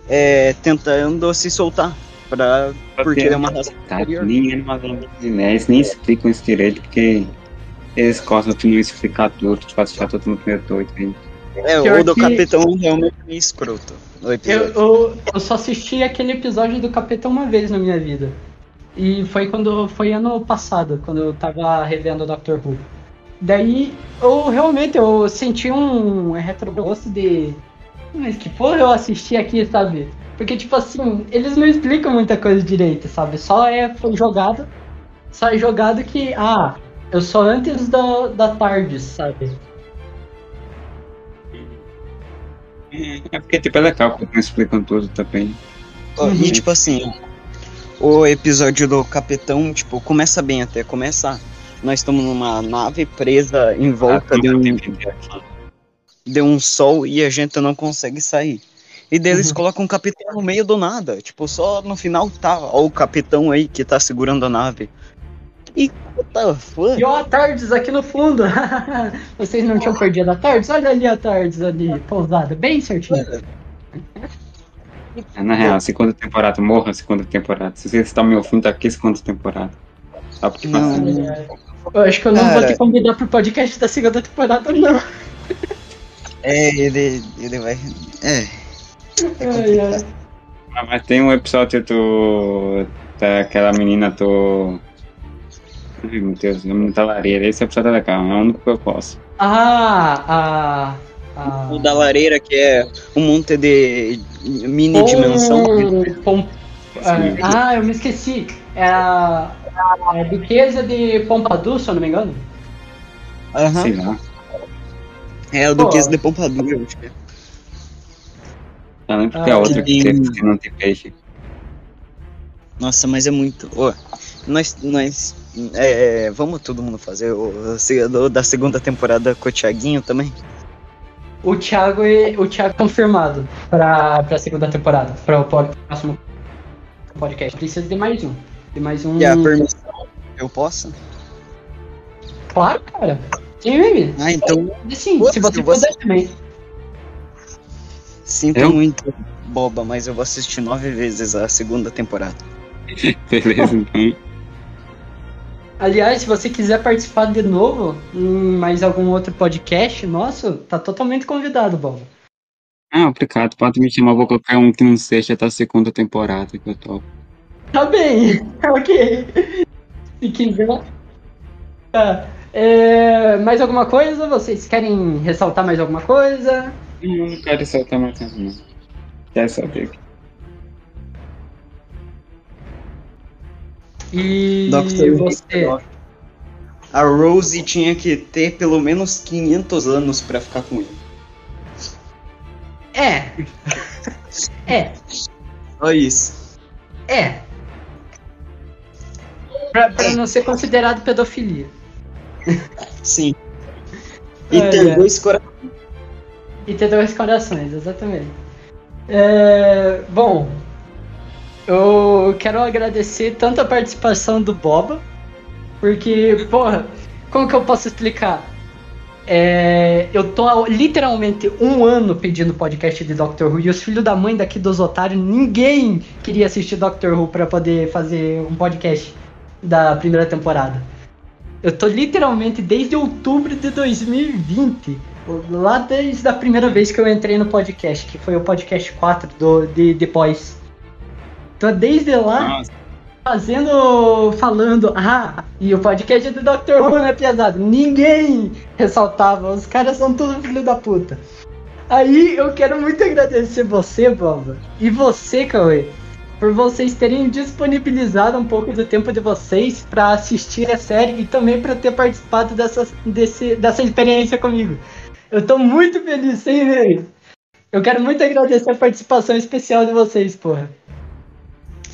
É, tentando se soltar. Pra, porque ele é uma raça Tá, nem é uma lenda de Ness, nem explicam isso direito, porque eles gostam de não explicar tudo, tipo, achar todo mundo meio doido. hein? É, o do que- capitão realmente é escroto. Eu, eu, eu só assisti aquele episódio do Capeta uma vez na minha vida. E foi quando. Foi ano passado, quando eu tava revendo Doctor Who. Daí eu realmente eu senti um retrogosto de. Mas que porra eu assisti aqui, sabe? Porque tipo assim, eles não explicam muita coisa direito, sabe? Só é foi jogado. Só é jogado que. Ah, eu sou antes da, da tarde, sabe? É porque, tipo, é legal não explicam tudo também. Ó, E tipo assim, o episódio do capitão, tipo, começa bem até, começa. Nós estamos numa nave presa em volta de um, de um sol e a gente não consegue sair. E daí eles colocam um capitão no meio do nada. Tipo, só no final tá ó, o capitão aí que tá segurando a nave. E what the fuck? E ó, a Tardes aqui no fundo. Vocês não tinham perdido a Tardes? Olha ali a Tardes ali, pousada, bem certinho. É, na real, segunda temporada, morra a segunda temporada. Se você está me ouvindo, aqui segunda temporada. Só porque Não. Eu acho que eu não vou Cara. te convidar pro podcast da segunda temporada, não. É, ele, ele vai. É. Ai, ai. Ah, Mas tem um episódio do. daquela menina do. Ai meu Deus, o nome da lareira. Esse episódio é legal, é o único que eu posso. Ah, a. a... O da lareira, que é um monte de mini dimensão. Pom- pom- ah, ah, eu me esqueci. É a, a Duquesa de Pompadour, se eu não me engano. Aham. Sei lá. É Pô. Duquesa de Pompadour, eu acho que é. Eu lembro que Ah, a outra que que não tem peixe. Nossa, mas é muito. Ô, nós. nós é, vamos todo mundo fazer o, o da segunda temporada com o Thiaguinho também? O Thiago, e- o Thiago confirmado pra, pra segunda temporada, para o próximo podcast. Precisa de mais um. De mais um. E a permissão, eu posso? Claro, cara. Sim, baby. Ah, então. Sim, Putz, se você puder também. Sinto Eu? muito boba, mas eu vou assistir nove vezes a segunda temporada. Beleza, então. Aliás, se você quiser participar de novo em mais algum outro podcast nosso, tá totalmente convidado, Bob. Ah, obrigado. Pode me chamar, vou colocar um que não seja da segunda temporada que eu tô. Tá bem, ok. Se quiser. Tá. É, mais alguma coisa? Vocês querem ressaltar mais alguma coisa? Não, não quero soltar mais não. Quero saber. E Dr. você? A Rose tinha que ter pelo menos 500 anos pra ficar com ele. É. É, Só isso. é. Pra, pra não ser considerado pedofilia. Sim. E É, ter dois corações. E ter dois corações, exatamente. É, bom, eu quero agradecer tanto a participação do Boba, porque, porra, como que eu posso explicar? É, eu tô literalmente um ano pedindo podcast de Doctor Who e os filhos da mãe daqui dos otários, ninguém queria assistir Doctor Who pra poder fazer um podcast da primeira temporada. Eu tô literalmente desde outubro de 2020, lá desde a primeira vez que eu entrei no podcast, que foi o podcast 4 do, de depois. Tô desde lá Nossa, fazendo, falando, ah, e o podcast é do Dr. Who, né, pesado? Ninguém ressaltava, os caras são tudo filho da puta. Aí eu quero muito agradecer você, Boba, e você, Cauê, por vocês terem disponibilizado um pouco do tempo de vocês pra assistir a série e também pra ter participado dessa, desse, dessa experiência comigo. Eu tô muito feliz, sem ver. Eu quero muito agradecer a participação especial de vocês, porra.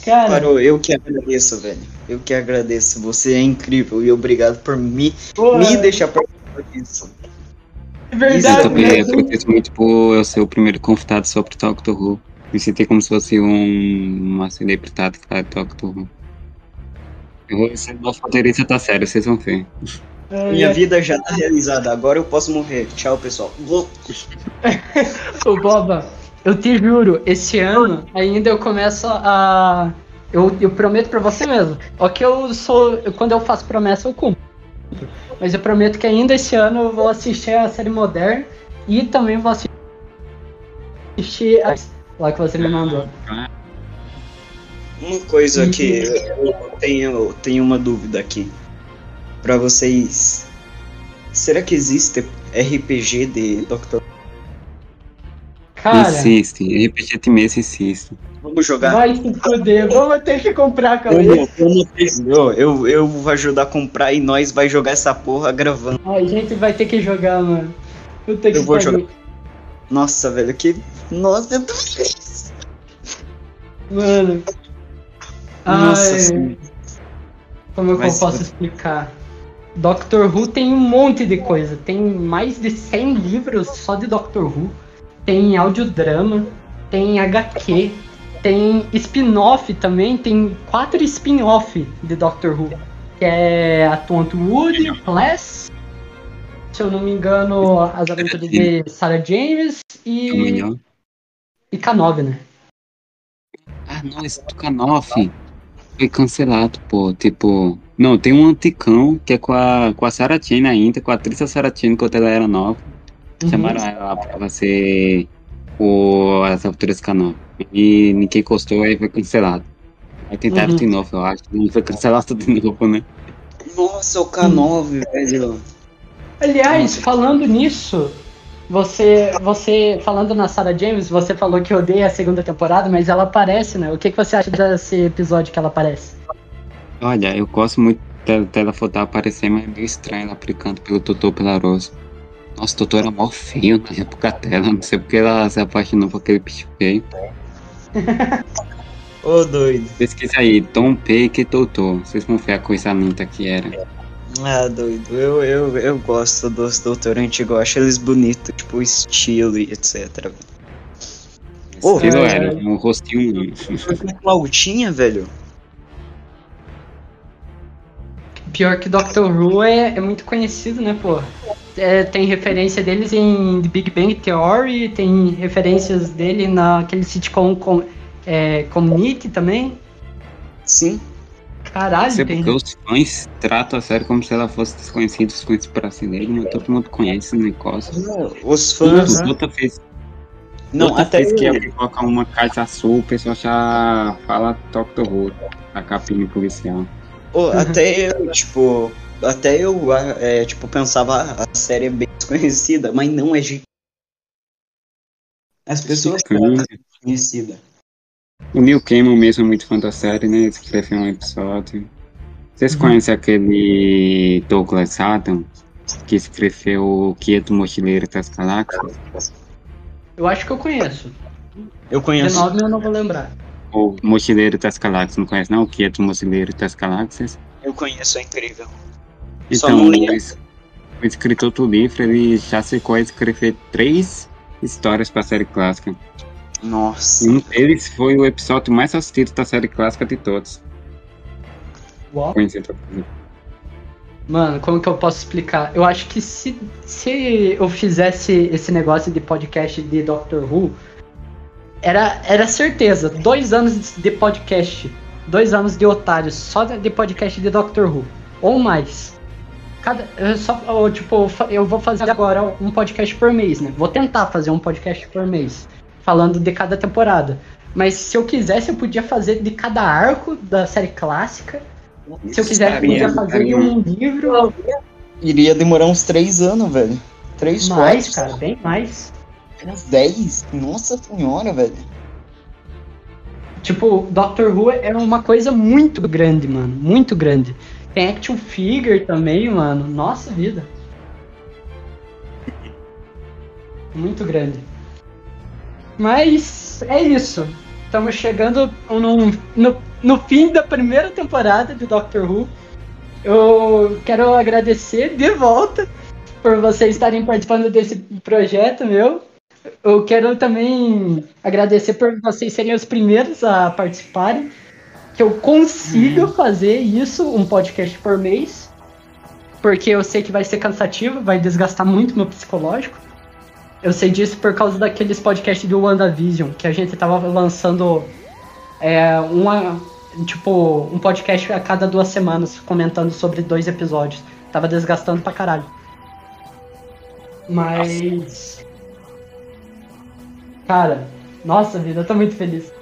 Cara, Parou, eu que agradeço, velho. Eu que agradeço. Você é incrível e obrigado por me, porra, me deixar participar disso. é eu verdade, também né? agradeço muito por eu ser o primeiro convidado sobre Doctor Who. Me senti como se fosse um, uma celebridade que fala de Doctor Who. Eu vou ser nosso roteirista tá sério, vocês vão ver. Ai, Minha ai. vida já tá realizada. Agora eu posso morrer. Tchau, pessoal. Ô Boba, eu te juro, esse ano ainda eu começo a. Eu, eu prometo pra você mesmo. Ó que eu sou. eu- quando eu faço promessa, eu cumpro. Mas eu prometo que ainda esse ano eu vou assistir a série moderna e também vou assistir a. Lá que você me mandou. Uma coisa que eu tenho, tenho uma dúvida aqui. Pra vocês. Será que existe RPG de Doctor Cara, Insiste, RPG de mês insiste. Vamos jogar? vai se fuder, vamos ter que comprar, cara. Eu, eu, eu, vou ajudar a comprar e nós vai jogar essa porra gravando. A gente vai ter que jogar, mano. Puta que Eu vou pariu. jogar. Nossa, velho, que. Nossa, eu tô feliz. Mano. Nossa Ai, senhora. Como é eu se posso explicar? Doctor Who tem um monte de coisa. Tem mais de 100 livros só de Doctor Who. Tem audiodrama, tem HQ, tem spin-off também. Tem quatro spin-off de Doctor Who. que é a Tontwood, Class, se eu não me engano, as aventuras de Sarah James e, e K9, né? Ah, não, esse do Canoff foi cancelado, pô. Tipo, não, tem um anticão que é com a, com a Sarah Jane ainda, com a atriz da Sarah Jane quando ela era nova. Uhum. Chamaram ela pra ser o, as aventuras Canoff. E ninguém gostou, aí foi cancelado. Aí tentaram Uhum. de novo, eu acho. Não foi cancelado de novo, né? Nossa, o K9, velho. Aliás, falando nisso, você, você falando na Sarah James, você falou que odeia a segunda temporada, mas ela aparece, né? O que, que você acha desse episódio que ela aparece? Olha, eu gosto muito dela, dela voltar a aparecer, mas é meio estranho ela aplicando pelo Totô Pelaroso. Nossa, o Totô era mó feio na época dela, não sei porque ela se apaixonou por aquele bicho feio. Ô, doido. Pesquisa aí, Tom P. que Totô. Vocês vão ver a coisa linda que era. Ah, doido. Eu, eu, eu gosto dos doutores antigos, eu acho eles bonitos, tipo, o estilo e etc. Ô, Estilo é, era, um rostinho. Flautinha, velho. Pior que Doctor Who é, é muito conhecido, né, pô? É, tem referência deles em The Big Bang Theory, tem referências dele naquele sitcom com, é, Community também. Sim. Caralho, Sei tem. porque os fãs tratam a série como se ela fosse desconhecida, os fãs brasileiros, mas todo mundo conhece o negócio. Os fãs. Toda vez, Não, toda até vez que eu- alguém coloca uma caixa azul, o pessoal já fala Doctor Who, a capinha policial. Ô, até eu, tipo, até eu, é, tipo, pensava, a série é bem desconhecida, mas não é gente. As pessoas Sim. tratam desconhecida. O Neil Gaiman mesmo é muito fã da série, né? Ele escreveu um episódio. Vocês Uhum. conhecem aquele Douglas Adam, que escreveu o Guia do Mochileiro das Galáxias? Eu acho que eu conheço. Eu De conheço. nome eu não vou lembrar. Ou Mochileiro das Galáxias, não conhece não? O Guia do Mochileiro das Galáxias? Eu conheço, é incrível. Só Então, o, o escritor do livro, ele já chegou a escrever três histórias para a série clássica. Nossa. Um deles foi o episódio mais assistido da série clássica de todos. Uau. Mano, como que eu posso explicar? Eu acho que se, se eu fizesse esse negócio de podcast de Doctor Who, era, era certeza. Dois anos de podcast. Dois anos de otários só de podcast de Doctor Who. Ou mais. Cada, eu só, eu, tipo, eu vou fazer agora um podcast por mês, né? Vou tentar fazer um podcast por mês. Falando de cada temporada. Mas se eu quisesse, eu podia fazer de cada arco da série clássica. Se eu quisesse, eu podia fazer de um livro. Iria demorar uns três anos, velho. Três, Mais, quatro. cara, bem mais. Uns dez. Nossa senhora, velho. Tipo, Doctor Who é uma coisa muito grande, mano. Muito grande. Tem action figure também, mano. Nossa vida. Muito grande. Mas é isso. Estamos chegando no, no, no fim da primeira temporada de Doctor Who. Eu quero agradecer de volta por vocês estarem participando desse projeto meu. Eu quero também agradecer por vocês serem os primeiros a participarem. Que eu consiga fazer isso, um podcast por mês. Porque eu sei que vai ser cansativo, vai desgastar muito meu psicológico. Eu sei disso por causa daqueles podcasts do WandaVision, que a gente tava lançando é, uma, tipo, um podcast a cada duas semanas, comentando sobre dois episódios. Tava desgastando pra caralho. Mas. Cara, nossa vida, eu tô muito feliz.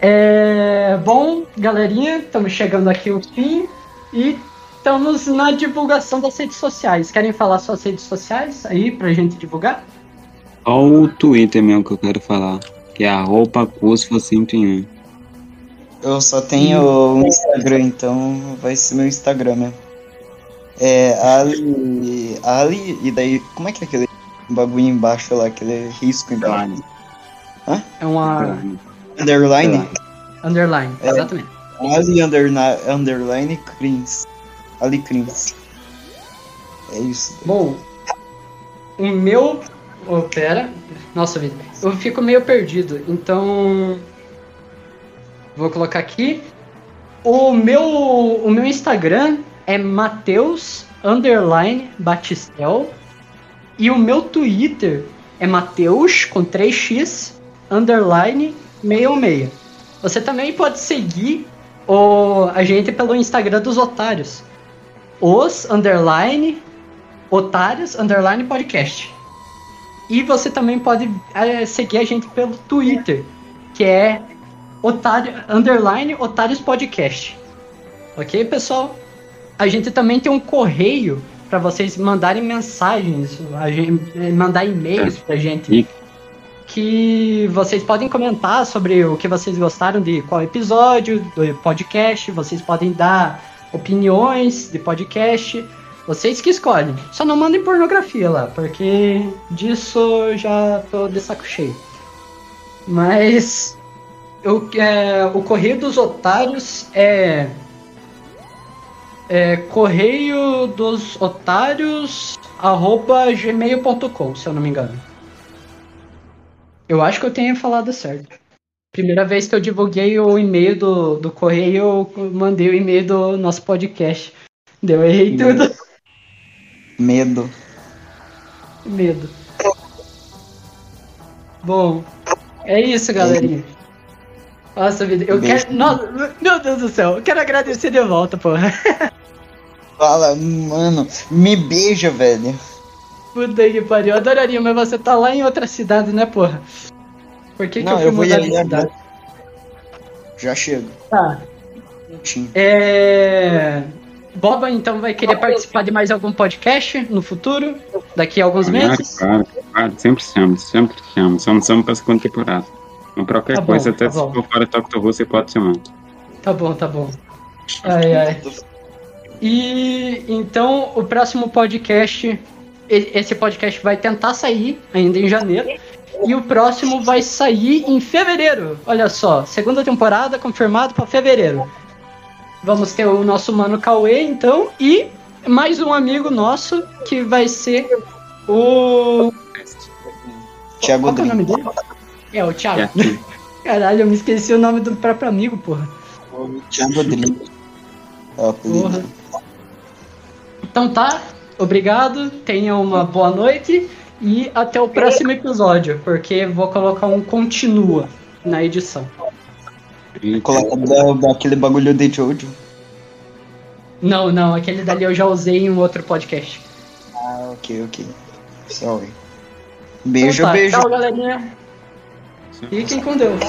É, bom, galerinha, estamos chegando aqui ao fim e estamos na divulgação das redes sociais. Querem falar suas redes sociais aí pra gente divulgar? Só o Twitter mesmo que eu quero falar, que é arroba Cusfo101. Eu só tenho o Instagram, então vai ser meu Instagram mesmo. É Ali. Ali, e daí. Como é que é aquele bagulho embaixo lá, aquele risco embaixo? Hã? É uma Underline? underline, É. exatamente. Ali underna, underline Crins. Ali Crins. É isso. Bom, o meu. Oh, pera. Nossa vida. Eu fico meio perdido. Então. Vou colocar aqui. O meu, o meu Instagram é Mateus underline Batistel e o meu Twitter é Mateus com 3x underline 66. Você também pode seguir o, a gente pelo Instagram dos otários. Os underline otários underline podcast. E você também pode é, seguir a gente pelo Twitter, que é otário, underline otários podcast. Ok, pessoal? A gente também tem um correio para vocês mandarem mensagens, a gente, mandar e-mails pra gente. Que vocês podem comentar sobre o que vocês gostaram de qual episódio do podcast. Vocês podem dar opiniões de podcast. Vocês que escolhem. Só não mandem pornografia lá, porque disso eu já tô de saco cheio. Mas eu, é, o correio dos otários é é correio dos otários arroba gmail.com, se eu não me engano. Eu acho que eu tenha falado certo. Primeira vez que eu divulguei o e-mail do, do correio, eu mandei o e-mail do nosso podcast. Deu, errei tudo. Medo. Medo. Bom, é isso, galerinha. Nossa vida, eu Beijo. quero. Nossa, meu Deus do céu, eu quero agradecer de volta, porra. Fala, mano, me beija, velho. Puta que pariu, eu adoraria, mas você tá lá em outra cidade, né, porra? Por que, que Não, eu fui eu vou mudar de cidade? Já chego. Tá. É. Boba, então, vai querer participar de mais algum podcast no futuro? Daqui a alguns Claro, meses? claro, claro, sempre chamo, sempre chamo. Só não chamo pra segunda temporada. Pra qualquer Tá bom, coisa, até tá se bom. for fora Doctor Who, você pode chamar. Tá bom, tá bom. Ai, ai. E então o próximo podcast, esse podcast vai tentar sair ainda em janeiro. E o próximo vai sair em fevereiro. Olha só, segunda temporada confirmado para fevereiro. Vamos ter o nosso mano Cauê, então, e mais um amigo nosso que vai ser o. Thiago Qual é o nome dele? É, o Thiago. Caralho, eu me esqueci o nome do próprio amigo, porra. Thiago Rodrigues. Porra. Então tá, obrigado, tenha uma boa noite e até o próximo episódio, porque vou colocar um continua na edição. Coloca da- daquele bagulho de Jojo. Não, não, aquele dali eu já usei em um outro podcast. Ah, ok, ok. Sorry. Beijo, Então tá, beijo. Tchau, galerinha. Fiquem com Deus.